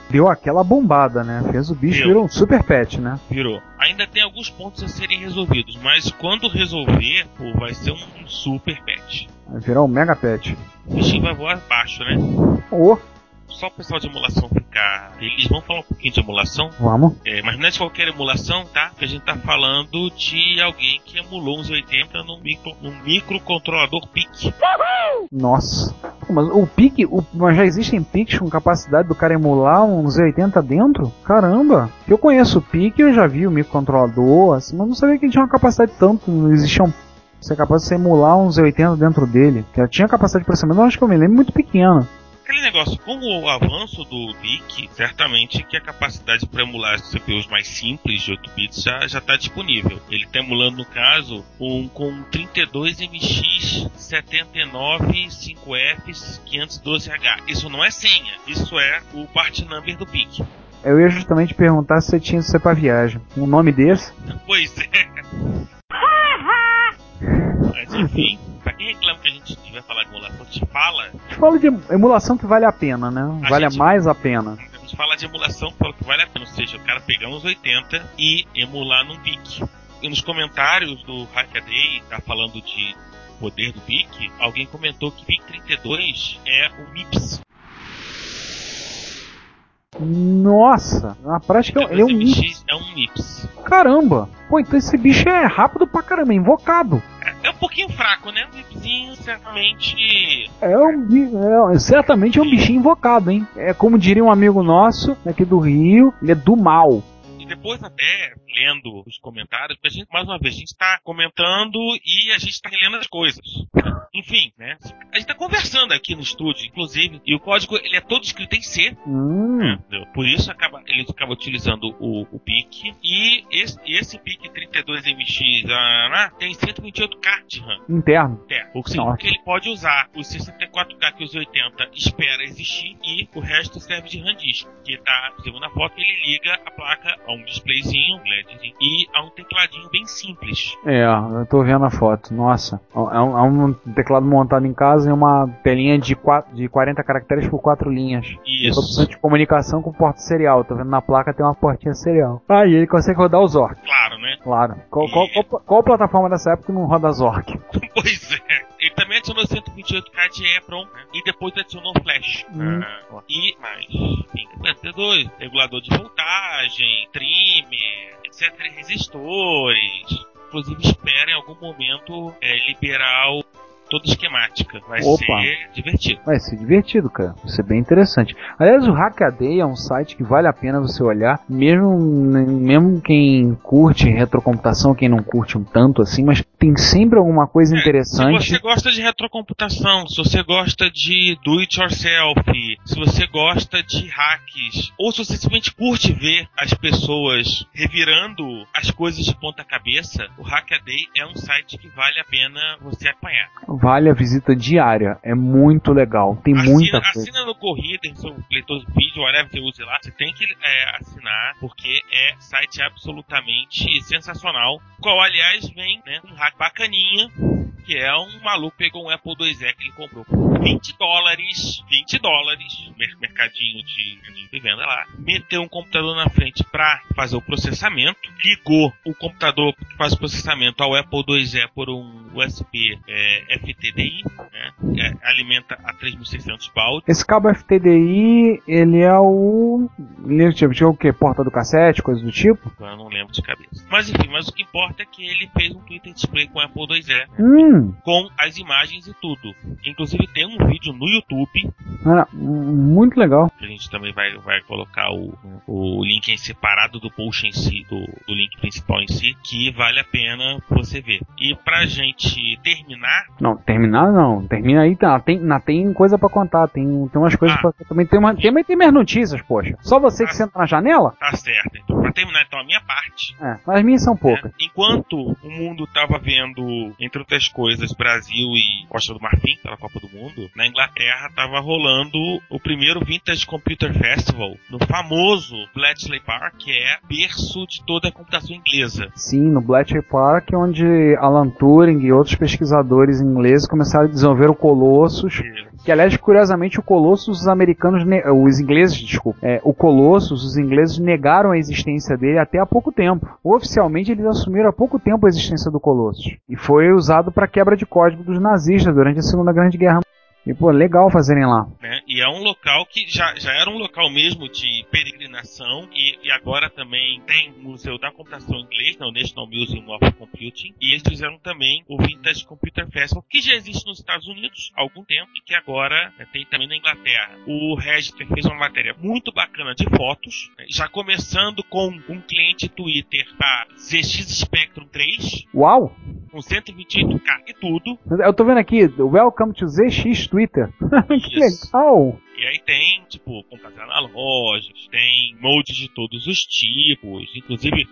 S2: Deu aquela bombada, né? Fez o bicho, virou um super pet, né?
S4: Virou. Ainda tem alguns pontos a serem resolvidos, mas quando resolver, pô, vai ser um super pet.
S2: Vai virar um mega pet.
S4: O bichinho vai voar baixo, né?
S2: Oh
S4: só o pessoal de emulação ficar feliz, vamos falar um pouquinho de emulação?
S2: Vamos.
S4: É, mas não é de qualquer emulação, tá? Que a gente tá falando de alguém que emulou uns 80 num, micro, num microcontrolador PIC.
S2: Nossa. Mas o PIC, o, mas já existem PICs com capacidade do cara emular uns 80 dentro? Caramba! Eu conheço o PIC, eu já vi o microcontrolador, assim, mas não sabia que ele tinha uma capacidade tanto, não existia um ser capaz de emular uns 80 dentro dele. Que tinha capacidade de processamento, mas acho que eu me lembro muito pequena
S4: aquele negócio, com o avanço do PIC, certamente que a capacidade para emular os CPUs mais simples de 8 bits já está disponível. Ele está emulando, no caso, um com 32MX79 512H. Isso não é senha, isso é o part number do PIC.
S2: Eu ia justamente perguntar se você tinha isso para viagem. Um nome desse?
S4: Pois é. Mas enfim, a gente falar de emulação, te fala.
S2: A gente fala de emulação que vale a pena, né? A vale gente, mais a pena.
S4: A gente fala de emulação, fala que vale a pena, ou seja, o cara pegar uns 80 e emular num PIC. E nos comentários do Hackaday, tá falando de poder do PIC, alguém comentou que PIC 32 é o MIPS.
S2: Nossa, na prática ele é um
S4: 32MX
S2: MIPS.
S4: é um.
S2: Caramba! Pô, então esse bicho é rápido pra caramba, é invocado.
S4: É, é um pouquinho fraco, né? O MIPSinho certamente
S2: É um bi- é, certamente é um bichinho invocado, hein? É como diria um amigo nosso aqui do Rio, ele é do mal.
S4: E depois até lendo os comentários, porque a gente, mais uma vez, a gente está comentando e a gente está relendo as coisas. Enfim, né? A gente está conversando aqui no estúdio, inclusive, e o código ele é todo escrito em C,
S2: Hum,
S4: por isso acaba, ele acaba utilizando o, o PIC, e esse, esse PIC 32MX ah, ah, tem 128K de RAM.
S2: interno.
S4: É, o que
S2: Nossa.
S4: significa que ele pode usar os 64K que os 80 espera existir e o resto serve de RAM disk, que tá, segundo a foto, ele liga a placa a um displayzinho, um LEDzinho, e a um tecladinho bem simples.
S2: É, eu tô vendo a foto. Nossa, é um, é um teclado montado em casa e uma telinha de, quatro, de 40 caracteres por 4 linhas.
S4: Isso.
S2: Opção de comunicação com porta serial. Tô vendo na placa tem uma portinha serial. Ah, e ele consegue rodar o Zork,
S4: Claro, né?
S2: claro. Qual, qual, qual, qual plataforma dessa época não roda Zork?
S4: pois é. Ele também adicionou 128K de EPROM né? e depois adicionou Flash.
S2: Hum.
S4: Ah, e mais, 52, regulador de voltagem, trimmer, etc. Resistores. Inclusive espera em algum momento é, liberar o, toda esquemática. Vai
S2: Opa.
S4: ser divertido.
S2: Vai ser divertido, cara. Vai ser bem interessante. Aliás, o Hackaday é um site que vale a pena você olhar, mesmo, mesmo quem curte retrocomputação, quem não curte um tanto assim, mas tem sempre alguma coisa
S4: Se
S2: interessante.
S4: você gosta de retrocomputação, se você gosta de do it yourself, se você gosta de hacks, ou se você simplesmente curte ver as pessoas revirando as coisas de ponta cabeça, o Hackaday é um site que vale a pena você apanhar.
S2: Vale a visita diária. É muito legal. Tem muita
S4: Assina,
S2: coisa.
S4: assina no Corrida, em seu leitor de vídeo, whatever você use lá, você tem que é, assinar, porque é site absolutamente sensacional. Qual, aliás, vem né, um hack bacaninha, que é um maluco pegou um Apple IIe que ele comprou por 20 dólares, 20 dólares, mer- mercadinho de, de venda lá, meteu um computador na frente para fazer o processamento, ligou o computador que faz o processamento ao Apple IIe por um USB é, FTDI, né, é, alimenta a 3600 baud,
S2: Esse cabo FTDI, ele é o. Ele é tipo, tipo o quê? Porta do cassete, coisa do tipo?
S4: eu não lembro de cabeça. Mas enfim, mas o que importa é que ele fez um Twitter display com o Apple IIe,
S2: Hum,
S4: com as imagens e tudo. Inclusive tem um vídeo no YouTube
S2: ah, muito legal.
S4: que a gente também vai, vai colocar o, o link em separado do post em si, do, do link principal em si, que vale a pena você ver. E pra gente terminar,
S2: Não, terminar não. Termina aí, tá. Tem, não, tem coisa pra contar. Tem, tem umas coisas
S4: Ah.
S2: pra Também tem, uma, também tem minhas notícias, poxa. Só você que
S4: Ah.
S2: senta na janela?
S4: tá certo. Então, pra terminar então a minha parte,
S2: É, as minhas são poucas.
S4: né, enquanto o mundo tava vendo, entre outras coisas, Brasil e Costa do Marfim, pela Copa do Mundo, na Inglaterra tava rolando o primeiro Vintage Computer Festival, no famoso Bletchley Park, que é berço de toda a computação inglesa.
S2: Sim, no Bletchley Park, onde Alan Turing e outros pesquisadores ingleses começaram a desenvolver o Colossus. Que, aliás, curiosamente, o Colossus, os americanos, os ingleses, desculpa, é, o Colossus, os ingleses negaram a existência dele até há pouco tempo. Oficialmente, eles assumiram há pouco tempo a existência do Colossus. E foi usado para quebra de código dos nazistas durante a Segunda Grande Guerra. E, pô, legal fazerem lá.
S4: né? E é um local que já, já era um local mesmo de peregrinação e, e agora também tem o Museu da Computação Inglês, né, o National Museum of Computing, e eles fizeram também o Vintage Computer Festival, que já existe nos Estados Unidos há algum tempo e que agora né, tem também na Inglaterra. O Register fez uma matéria muito bacana de fotos, né, já começando com um cliente Twitter da ZX Spectrum 3,
S2: Uau!
S4: Com 128K e tudo,
S2: Eu tô vendo aqui, Welcome to ZX Twitter. que legal!
S4: E aí tem, tipo, computadores analógicos, tem moldes de todos os tipos, inclusive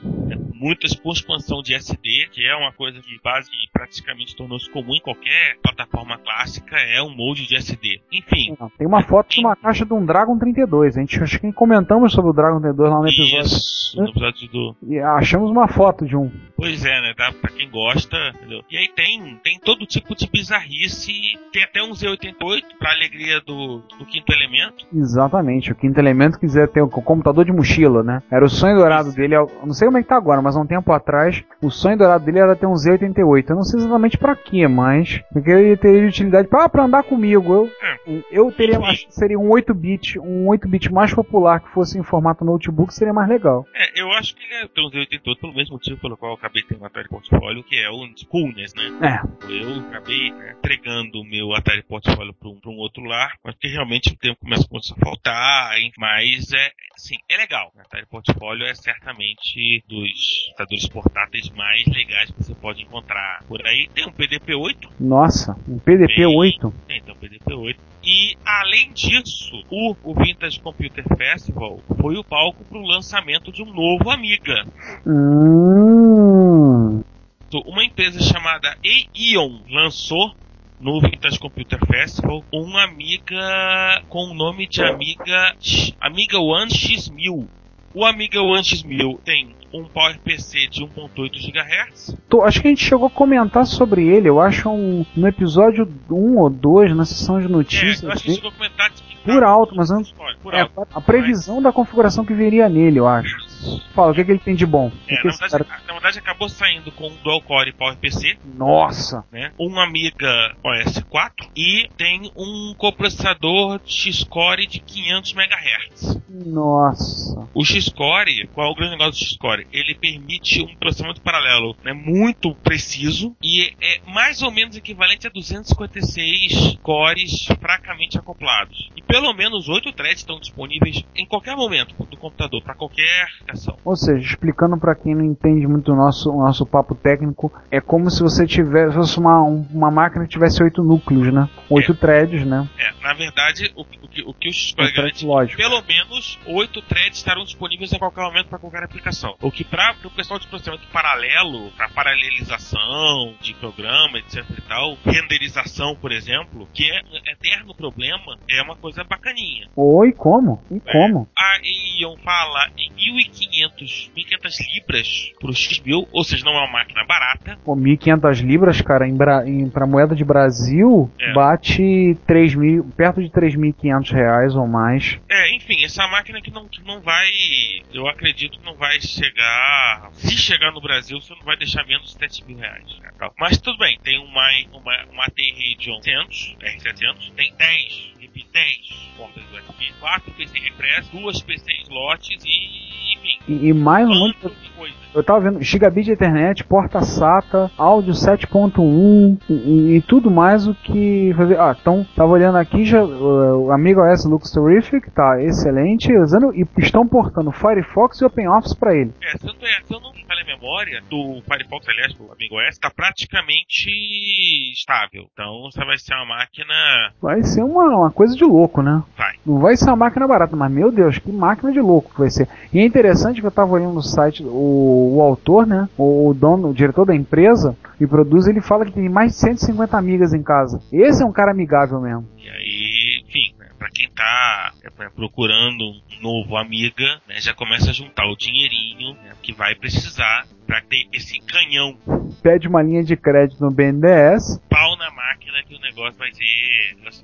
S4: muitas com expansão de SD, que é uma coisa que base praticamente tornou-se comum em qualquer plataforma clássica, é um molde de SD. Enfim.
S2: Tem uma foto de uma caixa de um Dragon 32. A gente acho que comentamos sobre o Dragon 32 lá no episódio.
S4: Isso, no episódio do.
S2: E achamos uma foto de um.
S4: Pois é, né? Tá? Pra quem gosta, entendeu? E aí tem, tem todo tipo de bizarrice. Tem até um Z88 pra alegria do, do quinto elemento.
S2: Exatamente. O quinto elemento quiser ter o computador de mochila, né? Era o sonho dourado dele. Eu não sei como é que tá agora, mas há um tempo atrás, o sonho dourado dele era ter um Z88. Eu não sei exatamente pra quê, mas. Porque ele teria utilidade pra, ah, andar comigo. Eu,
S4: É.
S2: eu teria. Acho que seria um 8-bit, um 8-bit mais popular que fosse em formato notebook, seria mais legal.
S4: É, eu acho que ele é, um Z88 pelo mesmo motivo pelo qual eu acabei tendo um Atari Portfólio, que é o Coolness, né?
S2: É.
S4: Eu acabei né, entregando o meu Atari Portfólio para um, pra um outro lar, mas que realmente o tempo começa, a faltar, mas é, assim, é legal. O Atari Portfólio é certamente dos computadores portáteis mais legais que você pode encontrar por aí. Tem um PDP-8,
S2: Nossa, um PDP-8.
S4: tem, tem um PDP-8. E, além disso, o, o Vintage Computer Festival foi o palco para o lançamento de um novo Amiga.
S2: Hum.
S4: Uma empresa chamada Eion lançou no Vintage Computer Festival uma Amiga com o nome de Amiga Amiga One X1000. O Amiga One X1000 tem um PowerPC de 1.8 GHz.
S2: Tô- acho que a gente chegou a comentar sobre ele, eu acho, um, no episódio 1 ou 2, na sessão de
S4: É,
S2: notícias.
S4: eu acho que
S2: dele.
S4: chegou a comentar que
S2: Por alto, mas não-
S4: Por
S2: É,
S4: alto.
S2: a previsão da configuração que viria nele, eu acho. Fala, o que, que ele tem de bom?
S4: É, na, verdade,
S2: cara-
S4: na verdade acabou saindo com um dual core PowerPC,
S2: Nossa!
S4: né? Um Amiga OS 4 e tem um coprocessador X-Core de 500 MHz.
S2: Nossa!
S4: O X-Core, qual é o grande negócio do X-Core? Ele permite um processamento paralelo né, muito preciso e é mais ou menos equivalente a 256 cores fracamente acoplados. E pelo menos 8 threads estão disponíveis em qualquer momento do computador, para qualquer
S2: Ou seja, explicando pra quem não entende muito o nosso, o nosso papo técnico, é como se você tivesse fosse uma, um- uma máquina que tivesse oito núcleos, né? Oito threads, né?
S4: É, na verdade, o, que- o que, o que o X-Core
S2: Um thread
S4: garante
S2: lógico.
S4: pelo menos 8 threads estarão disponíveis em qualquer momento para qualquer aplicação. O que para o pessoal de processamento paralelo, para paralelização de programa, etc e tal, renderização, por exemplo, que é um eterno problema, é uma coisa bacaninha.
S2: Oi, como? E como?
S4: A Ion fala em 1.500, 1.500 libras pro X1000, ou seja, não é uma máquina barata.
S2: Pô, 1.500 libras, cara, em, Bra em pra moeda de Brasil,
S4: É.
S2: bate 3 mil, perto de 3.500 reais ou mais.
S4: É, enfim, essa máquina que não, que não vai. Eu acredito que não vai chegar. Se chegar no Brasil, você não vai deixar menos de 7 mil reais. né. Mas tudo bem, tem uma, uma, uma AT Radeon 100, R700, tem 10, repito, 10 portas USB, 4 PC Repress, 2 PC slots e.
S2: E, e mais um monte
S4: de coisa.
S2: Eu tava vendo gigabit de internet, porta SATA, áudio 7.1 e, e- e tudo mais o que fazer. Ah, então tava olhando aqui já uh, o Amigo OS looks terrific, tá excelente, usando e estão portando Firefox e OpenOffice para ele.
S4: É, eu, não- se eu não me falha a memória, do Firefox, aliás, do Amigo OS, está praticamente estável. Então, você vai ser uma máquina.
S2: Vai ser uma, uma coisa de louco, né? Não vai ser uma máquina barata, mas meu Deus, que máquina de louco que vai ser. E é interessante que eu tava olhando no site, o, o autor, né? O, dono, o diretor da empresa que produz, ele fala que tem mais de 150 amigas em casa. Esse é um cara amigável mesmo.
S4: E aí, enfim, né, para quem tá é, procurando um novo Amiga, né, já começa a juntar o dinheirinho né, que vai precisar para ter esse canhão
S2: Pede uma linha de crédito no BNDES,
S4: pau na máquina que o negócio vai ser.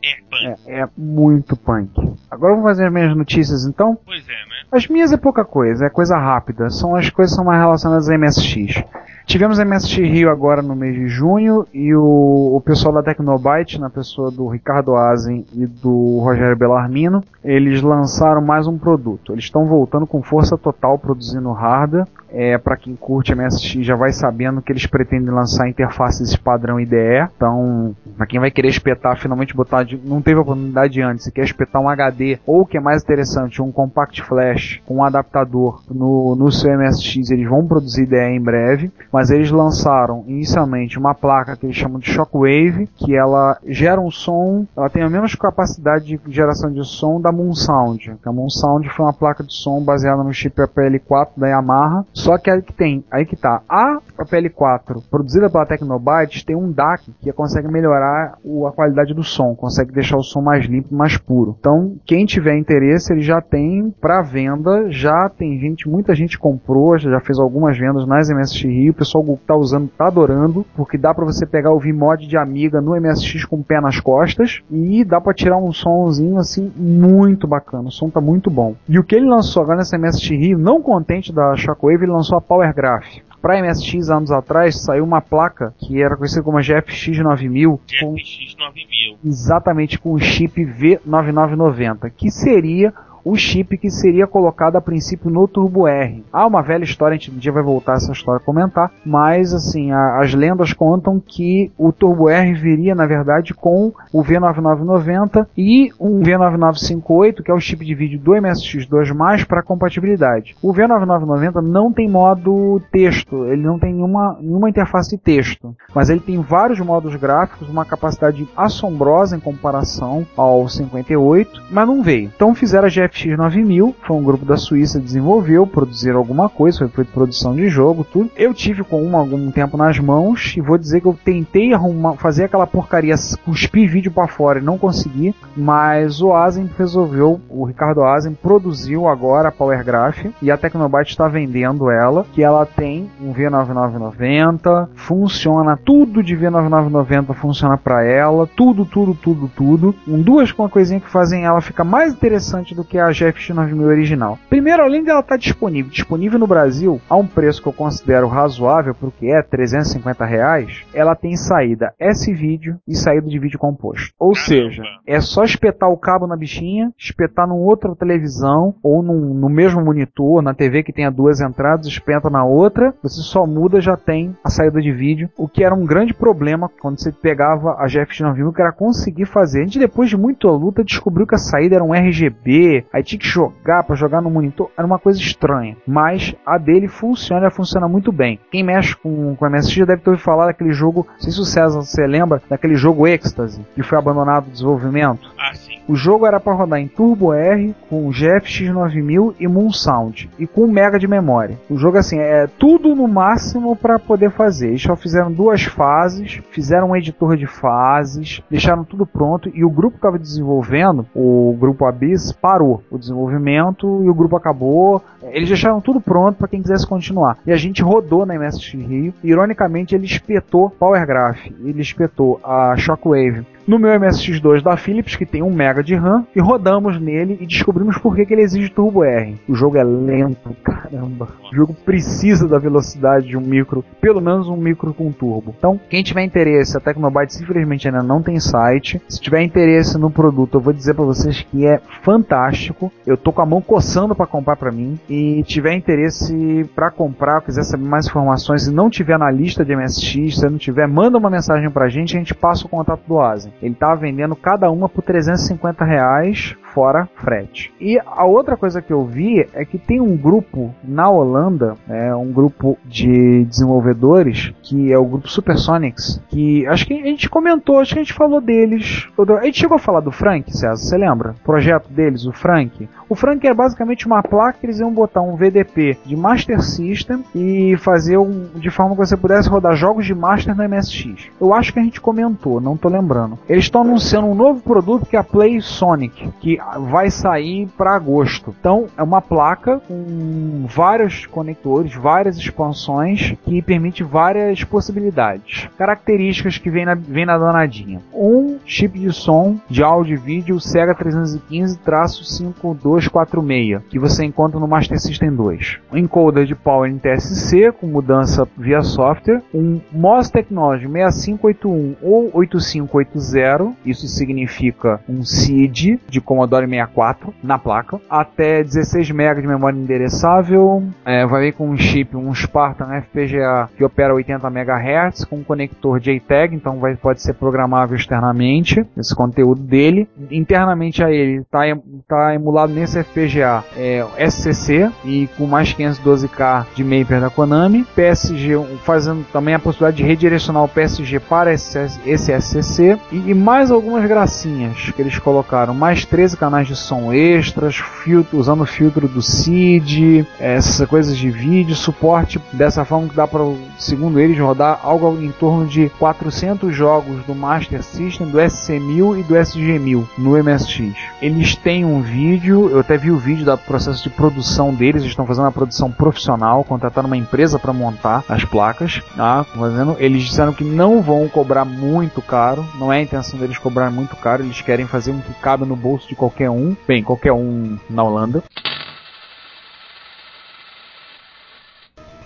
S4: É, punk.
S2: é, é muito punk. Agora vamos fazer as minhas notícias então.
S4: Pois é, né?
S2: As minhas é pouca coisa, é coisa rápida. São as coisas são mais relacionadas a MSX. Tivemos a MSX Rio agora no mês de junho e o, o pessoal da Tecnobyte, na pessoa do Ricardo Azen e do Rogério Bellarmino, eles lançaram mais um produto. Eles estão voltando com força total produzindo hardware. É, para quem curte MSX já vai sabendo que eles pretendem lançar interfaces padrão IDE. Então, para quem vai querer espetar, finalmente botar, de, não teve oportunidade antes, se quer espetar um HD ou o que é mais interessante, um compact flash com um adaptador no, no seu MSX, eles vão produzir IDE em breve. mas eles lançaram inicialmente uma placa que eles chamam de Shockwave, que ela gera um som, ela tem a mesma capacidade de geração de som da Moon Sound. A Moon Sound foi uma placa de som baseada no chip APL4 da Yamaha, só que aí que tem, aí que tá, a APL4 produzida pela Tecnobytes tem um DAC que consegue melhorar o, a qualidade do som, consegue deixar o som mais limpo, mais puro. Então, quem tiver interesse, ele já tem para venda, já tem gente, muita gente comprou, já fez algumas vendas nas MSX Rio, o pessoal que tá usando tá adorando, porque dá para você pegar o VMod de Amiga no MSX com o pé nas costas e dá para tirar um somzinho assim muito bacana, o som tá muito bom. E o que ele lançou agora nessa MSX Rio, não contente da Shockwave, ele lançou a Power Graph para MSX anos atrás saiu uma placa que era conhecida como a GFX 9000.
S4: GFX 9000.
S2: exatamente com o chip V9990, que seria o chip que seria colocado a princípio no Turbo R. Há uma velha história, a gente um dia vai voltar essa história a comentar, mas assim, a, as lendas contam que o Turbo R viria na verdade com o V9990 e um V9958, que é o chip de vídeo do MSX2+, para compatibilidade. O V9990 não tem modo texto, ele não tem nenhuma, nenhuma interface de texto, mas ele tem vários modos gráficos, uma capacidade assombrosa em comparação ao 58, mas não veio. Então fizeram a GF FX9000, foi um grupo da Suíça que desenvolveu, produziram alguma coisa, foi produção de jogo, tudo. Eu tive com uma algum tempo nas mãos e vou dizer que eu tentei arrumar, fazer aquela porcaria, cuspir vídeo para fora e não consegui, mas o Asen resolveu, o Ricardo Asen produziu agora a Power Graph e a Tecnobyte está vendendo ela, que ela tem um V9990, funciona tudo de V9990 funciona para ela, tudo, tudo, tudo, tudo. Um, duas com uma coisinha que fazem ela ficar mais interessante do que a GFX 9000 original. Primeiro, além dela estar disponível, disponível no Brasil a um preço que eu considero razoável para o que é 350 reais, ela tem saída S-vídeo e saída de vídeo composto. Ou seja, é só espetar o cabo na bichinha, espetar num outra televisão ou num, no mesmo monitor, na TV que tenha duas entradas, espeta na outra, você só muda já tem a saída de vídeo, o que era um grande problema quando você pegava a GFX 9000, que era conseguir fazer. A gente depois de muita luta descobriu que a saída era um RGB, aí tinha que jogar para jogar no monitor, era uma coisa estranha. Mas a dele funciona, ela funciona muito bem. Quem mexe com, com MSX já deve ter ouvido falar daquele jogo, não sei se o César você lembra, daquele jogo Ecstasy, que foi abandonado do desenvolvimento.
S4: Ah, sim.
S2: O jogo era para rodar em Turbo R, com GFX 9000 e Moon Sound, e com 1 mega de memória. O jogo assim é tudo no máximo para poder fazer. Eles só fizeram duas fases, fizeram um editor de fases, deixaram tudo pronto e o grupo que estava desenvolvendo, o grupo Abyss, parou o desenvolvimento e o grupo acabou. Eles deixaram tudo pronto para quem quisesse continuar. E a gente rodou na MSX Rio. Ironicamente, ele espetou Power Graph, ele espetou a Shockwave no meu MSX2 da Philips, que tem 1 MB de RAM, e rodamos nele e descobrimos por que, que ele exige Turbo R. O jogo é lento, caramba. O jogo precisa da velocidade de um micro, pelo menos um micro com turbo. Então, quem tiver interesse, a Tecnobytes infelizmente ainda não tem site. Se tiver interesse no produto, eu vou dizer para vocês que é fantástico. Eu tô com a mão coçando para comprar para mim. E tiver interesse para comprar, quiser saber mais informações e não tiver na lista de MSX, se não tiver, manda uma mensagem pra gente, a gente passa o contato do Asen. Ele tava vendendo cada uma por 350 reais, fora frete. E a outra coisa que eu vi é que tem um grupo na Holanda, é um grupo de desenvolvedores, que é o grupo Supersonics, que acho que a gente comentou, acho que a gente falou deles. A gente chegou a falar do Frank, César, você lembra? O projeto deles, o Frank. O Frank era basicamente uma placa que eles iam botar um VDP de Master System e fazer um, de forma que você pudesse rodar jogos de Master no MSX. Eu acho que a gente comentou, não tô lembrando. Eles estão anunciando um novo produto que é a Play Sonic, que vai sair para agosto. Então é uma placa com vários conectores, várias expansões que permite várias possibilidades. Características que vem na, vem na danadinha. Um chip de som de áudio e vídeo Sega 315-5246 que você encontra no Master System 2. Um encoder de Power NTSC com mudança via software. Um MOS Technology 6581 ou 8580 isso significa um SID de Commodore Commodore 64 na placa, até 16 MB de memória endereçável, é, vai vir com um chip, um Spartan FPGA que opera 80 MHz, com um conector JTAG, então vai, pode ser programável externamente, esse conteúdo dele. Internamente a ele está tá emulado nesse FPGA é, SCC e com mais 512K de Maper da Konami, PSG fazendo também a possibilidade de redirecionar o PSG para esse, esse SCC e, e mais algumas gracinhas que eles colocaram, mais 13 canais de som extras, filtro, usando o filtro do SID, essas coisas de vídeo, suporte dessa forma que dá para, segundo eles, rodar algo em torno de 400 jogos do Master System, do SC1000 e do SG1000 no MSX. Eles têm um vídeo, eu até vi o vídeo do processo de produção deles, eles estão fazendo uma produção profissional, contrataram uma empresa para montar as placas, tá? fazendo, eles disseram que não vão cobrar muito caro, não é a intenção deles cobrar muito caro, eles querem fazer um que cabe no bolso de qualquer um, bem, qualquer um na Holanda.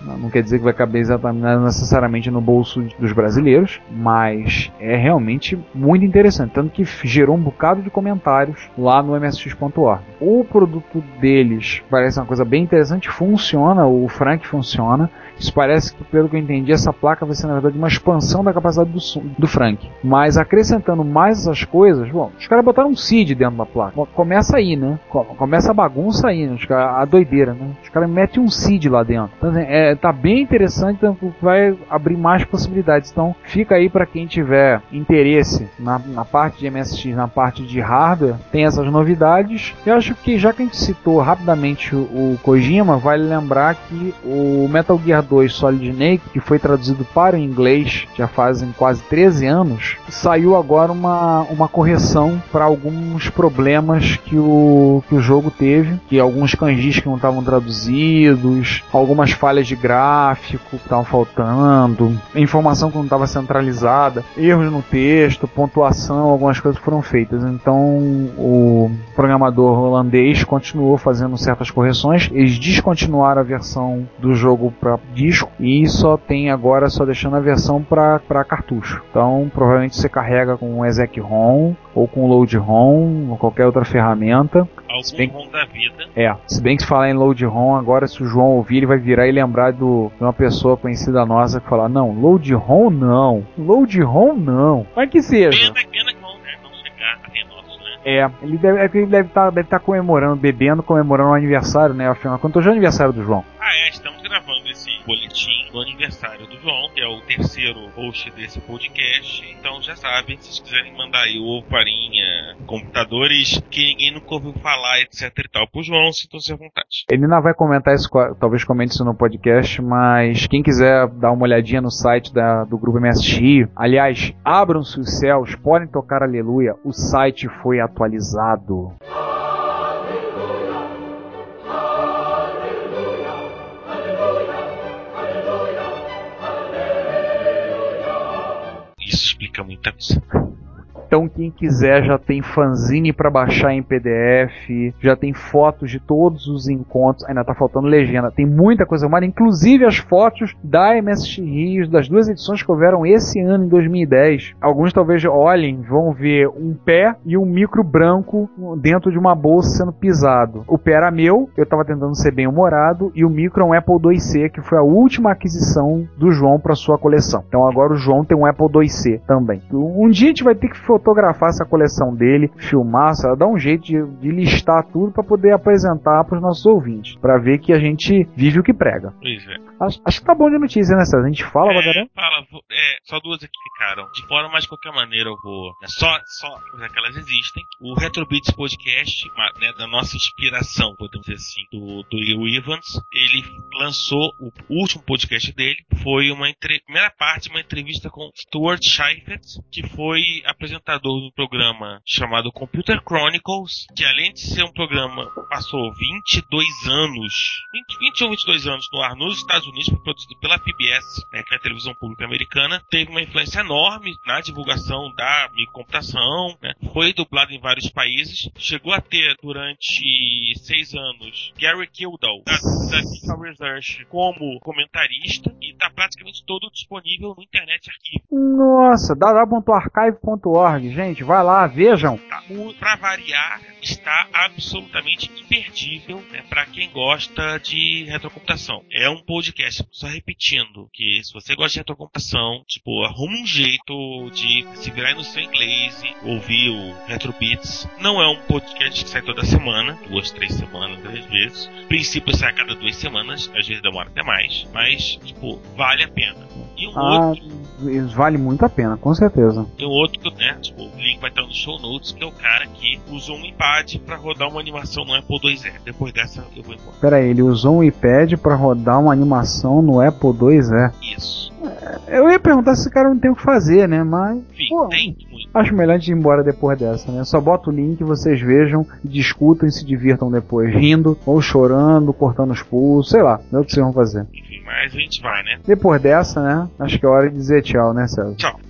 S2: Não quer dizer que vai caber exatamente necessariamente no bolso dos brasileiros, mas é realmente muito interessante. Tanto que gerou um bocado de comentários lá no msx.org. O produto deles parece uma coisa bem interessante, funciona, o Frank funciona. Isso parece que, pelo que eu entendi, essa placa vai ser na verdade uma expansão da capacidade do, do Frank. Mas acrescentando mais essas coisas, bom, os caras botaram um seed dentro da placa. Começa aí, né? Começa a bagunça aí, né? a doideira, né? Os caras metem um seed lá dentro. Então, assim, é, tá bem interessante, então vai abrir mais possibilidades. Então fica aí para quem tiver interesse na, na parte de MSX, na parte de hardware, tem essas novidades. Eu acho que já que a gente citou rapidamente o, o Kojima, vale lembrar que o Metal Gear 2 Solid Snake, que foi traduzido para o inglês já fazem quase 13 anos, saiu agora uma, uma correção para alguns problemas que o, que o jogo teve, que alguns kanjis que não estavam traduzidos, algumas falhas de gráfico que estavam faltando, informação que não estava centralizada, erros no texto, pontuação, algumas coisas foram feitas. Então o programador holandês continuou fazendo certas correções, eles descontinuaram a versão do jogo para disco e só tem agora só deixando a versão para cartucho. Então provavelmente você carrega com o exec ROM ou com load ROM ou qualquer outra ferramenta.
S4: Algum bem, ROM da vida.
S2: É, se bem que se falar em load ROM agora, se o João ouvir, ele vai virar e lembrar do, de uma pessoa conhecida nossa que fala, não, load ROM não, load ROM não. Mas que seja.
S4: Pena, pena que vão né, não chegar até nós, né?
S2: É, ele deve, é ele deve estar tá, deve tá comemorando, bebendo, comemorando o aniversário, né? Afinal, quanto hoje é o aniversário do João?
S4: Ah, é, estamos do aniversário do João, que é o terceiro host desse podcast. Então já sabem, se vocês quiserem mandar aí ovo, farinha, computadores que ninguém nunca ouviu falar, etc e tal, pro João, sintam-se à vontade.
S2: Ele ainda vai comentar isso, talvez comente isso no podcast, mas quem quiser dar uma olhadinha no site da, do grupo MSX, aliás, abram-se os céus, podem tocar aleluia, o site foi atualizado.
S4: Explica muita coisa.
S2: Então quem quiser já tem fanzine para baixar em PDF, já tem fotos de todos os encontros, ainda tá faltando legenda. Tem muita coisa mais, inclusive as fotos da MSX Rio, das duas edições que houveram esse ano em 2010. Alguns talvez olhem, vão ver um pé e um micro branco dentro de uma bolsa sendo pisado. O pé era meu, eu tava tentando ser bem humorado, e o micro é um Apple IIc, que foi a última aquisição do João para sua coleção. Então agora o João tem um Apple IIc também. Um dia a gente vai ter que fotografar essa coleção dele, filmar, sabe? dar um jeito de, de listar tudo para poder apresentar para os nossos ouvintes, para ver que a gente vive o que prega.
S4: Pois é.
S2: Acho, acho que tá bom de notícia, né, César? A gente fala,
S4: é, Fala, é, só duas aqui ficaram. De fora, mas de qualquer maneira eu vou. É só, só, já que elas existem. O Retrobits Podcast, né, da nossa inspiração, podemos dizer assim, do, do Will Evans, ele lançou o último podcast dele. Foi uma entre... primeira parte, uma entrevista com Stuart Scheifert, que foi apresentador do programa chamado Computer Chronicles, que além de ser um programa, passou 22 anos, 20, 20 ou 22 anos no ar nos Estados Unidos, produzido pela PBS, né, que é a televisão pública americana, teve uma influência enorme na divulgação da microcomputação, né, foi dublado em vários países, chegou a ter durante seis anos Gary Kildall, da, da Reserve, Nurse como comentarista e tá praticamente todo disponível no Internet Arquivo.
S2: Nossa, www.archive.org, gente, vai lá, vejam.
S4: O, pra variar, está absolutamente imperdível né, para quem gosta de retrocomputação. É um podcast, só repetindo, que se você gosta de retrocomputação, tipo, arruma um jeito de se virar no seu inglês e ouvir o Retrobits. Não é um podcast que sai toda semana, duas, três semanas, às vezes. No princípio sai a cada duas semanas, às vezes demora até mais, mas, tipo, vale a pena. E um
S2: Ah,
S4: outro,
S2: vale muito a pena, com certeza.
S4: tem um outro, né? Tipo, o link vai estar no show notes, que é o cara que usou um iPad para rodar uma animação no Apple IIe. Depois dessa eu vou embora.
S2: Pera aí, ele usou um iPad pra rodar uma animação no Apple IIe.
S4: Isso.
S2: Eu ia perguntar se esse cara não tem o que fazer, né? Mas.
S4: Enfim,
S2: Pô,
S4: tem muito.
S2: Acho melhor a gente ir embora depois dessa, né? Só bota o link, vocês vejam, discutam e se divirtam depois, rindo, ou chorando, cortando os pulsos, sei lá, é o que vocês vão fazer.
S4: Enfim, mas a gente vai, né?
S2: Depois dessa, né? Acho que é hora de dizer tchau, né, César?
S4: Tchau.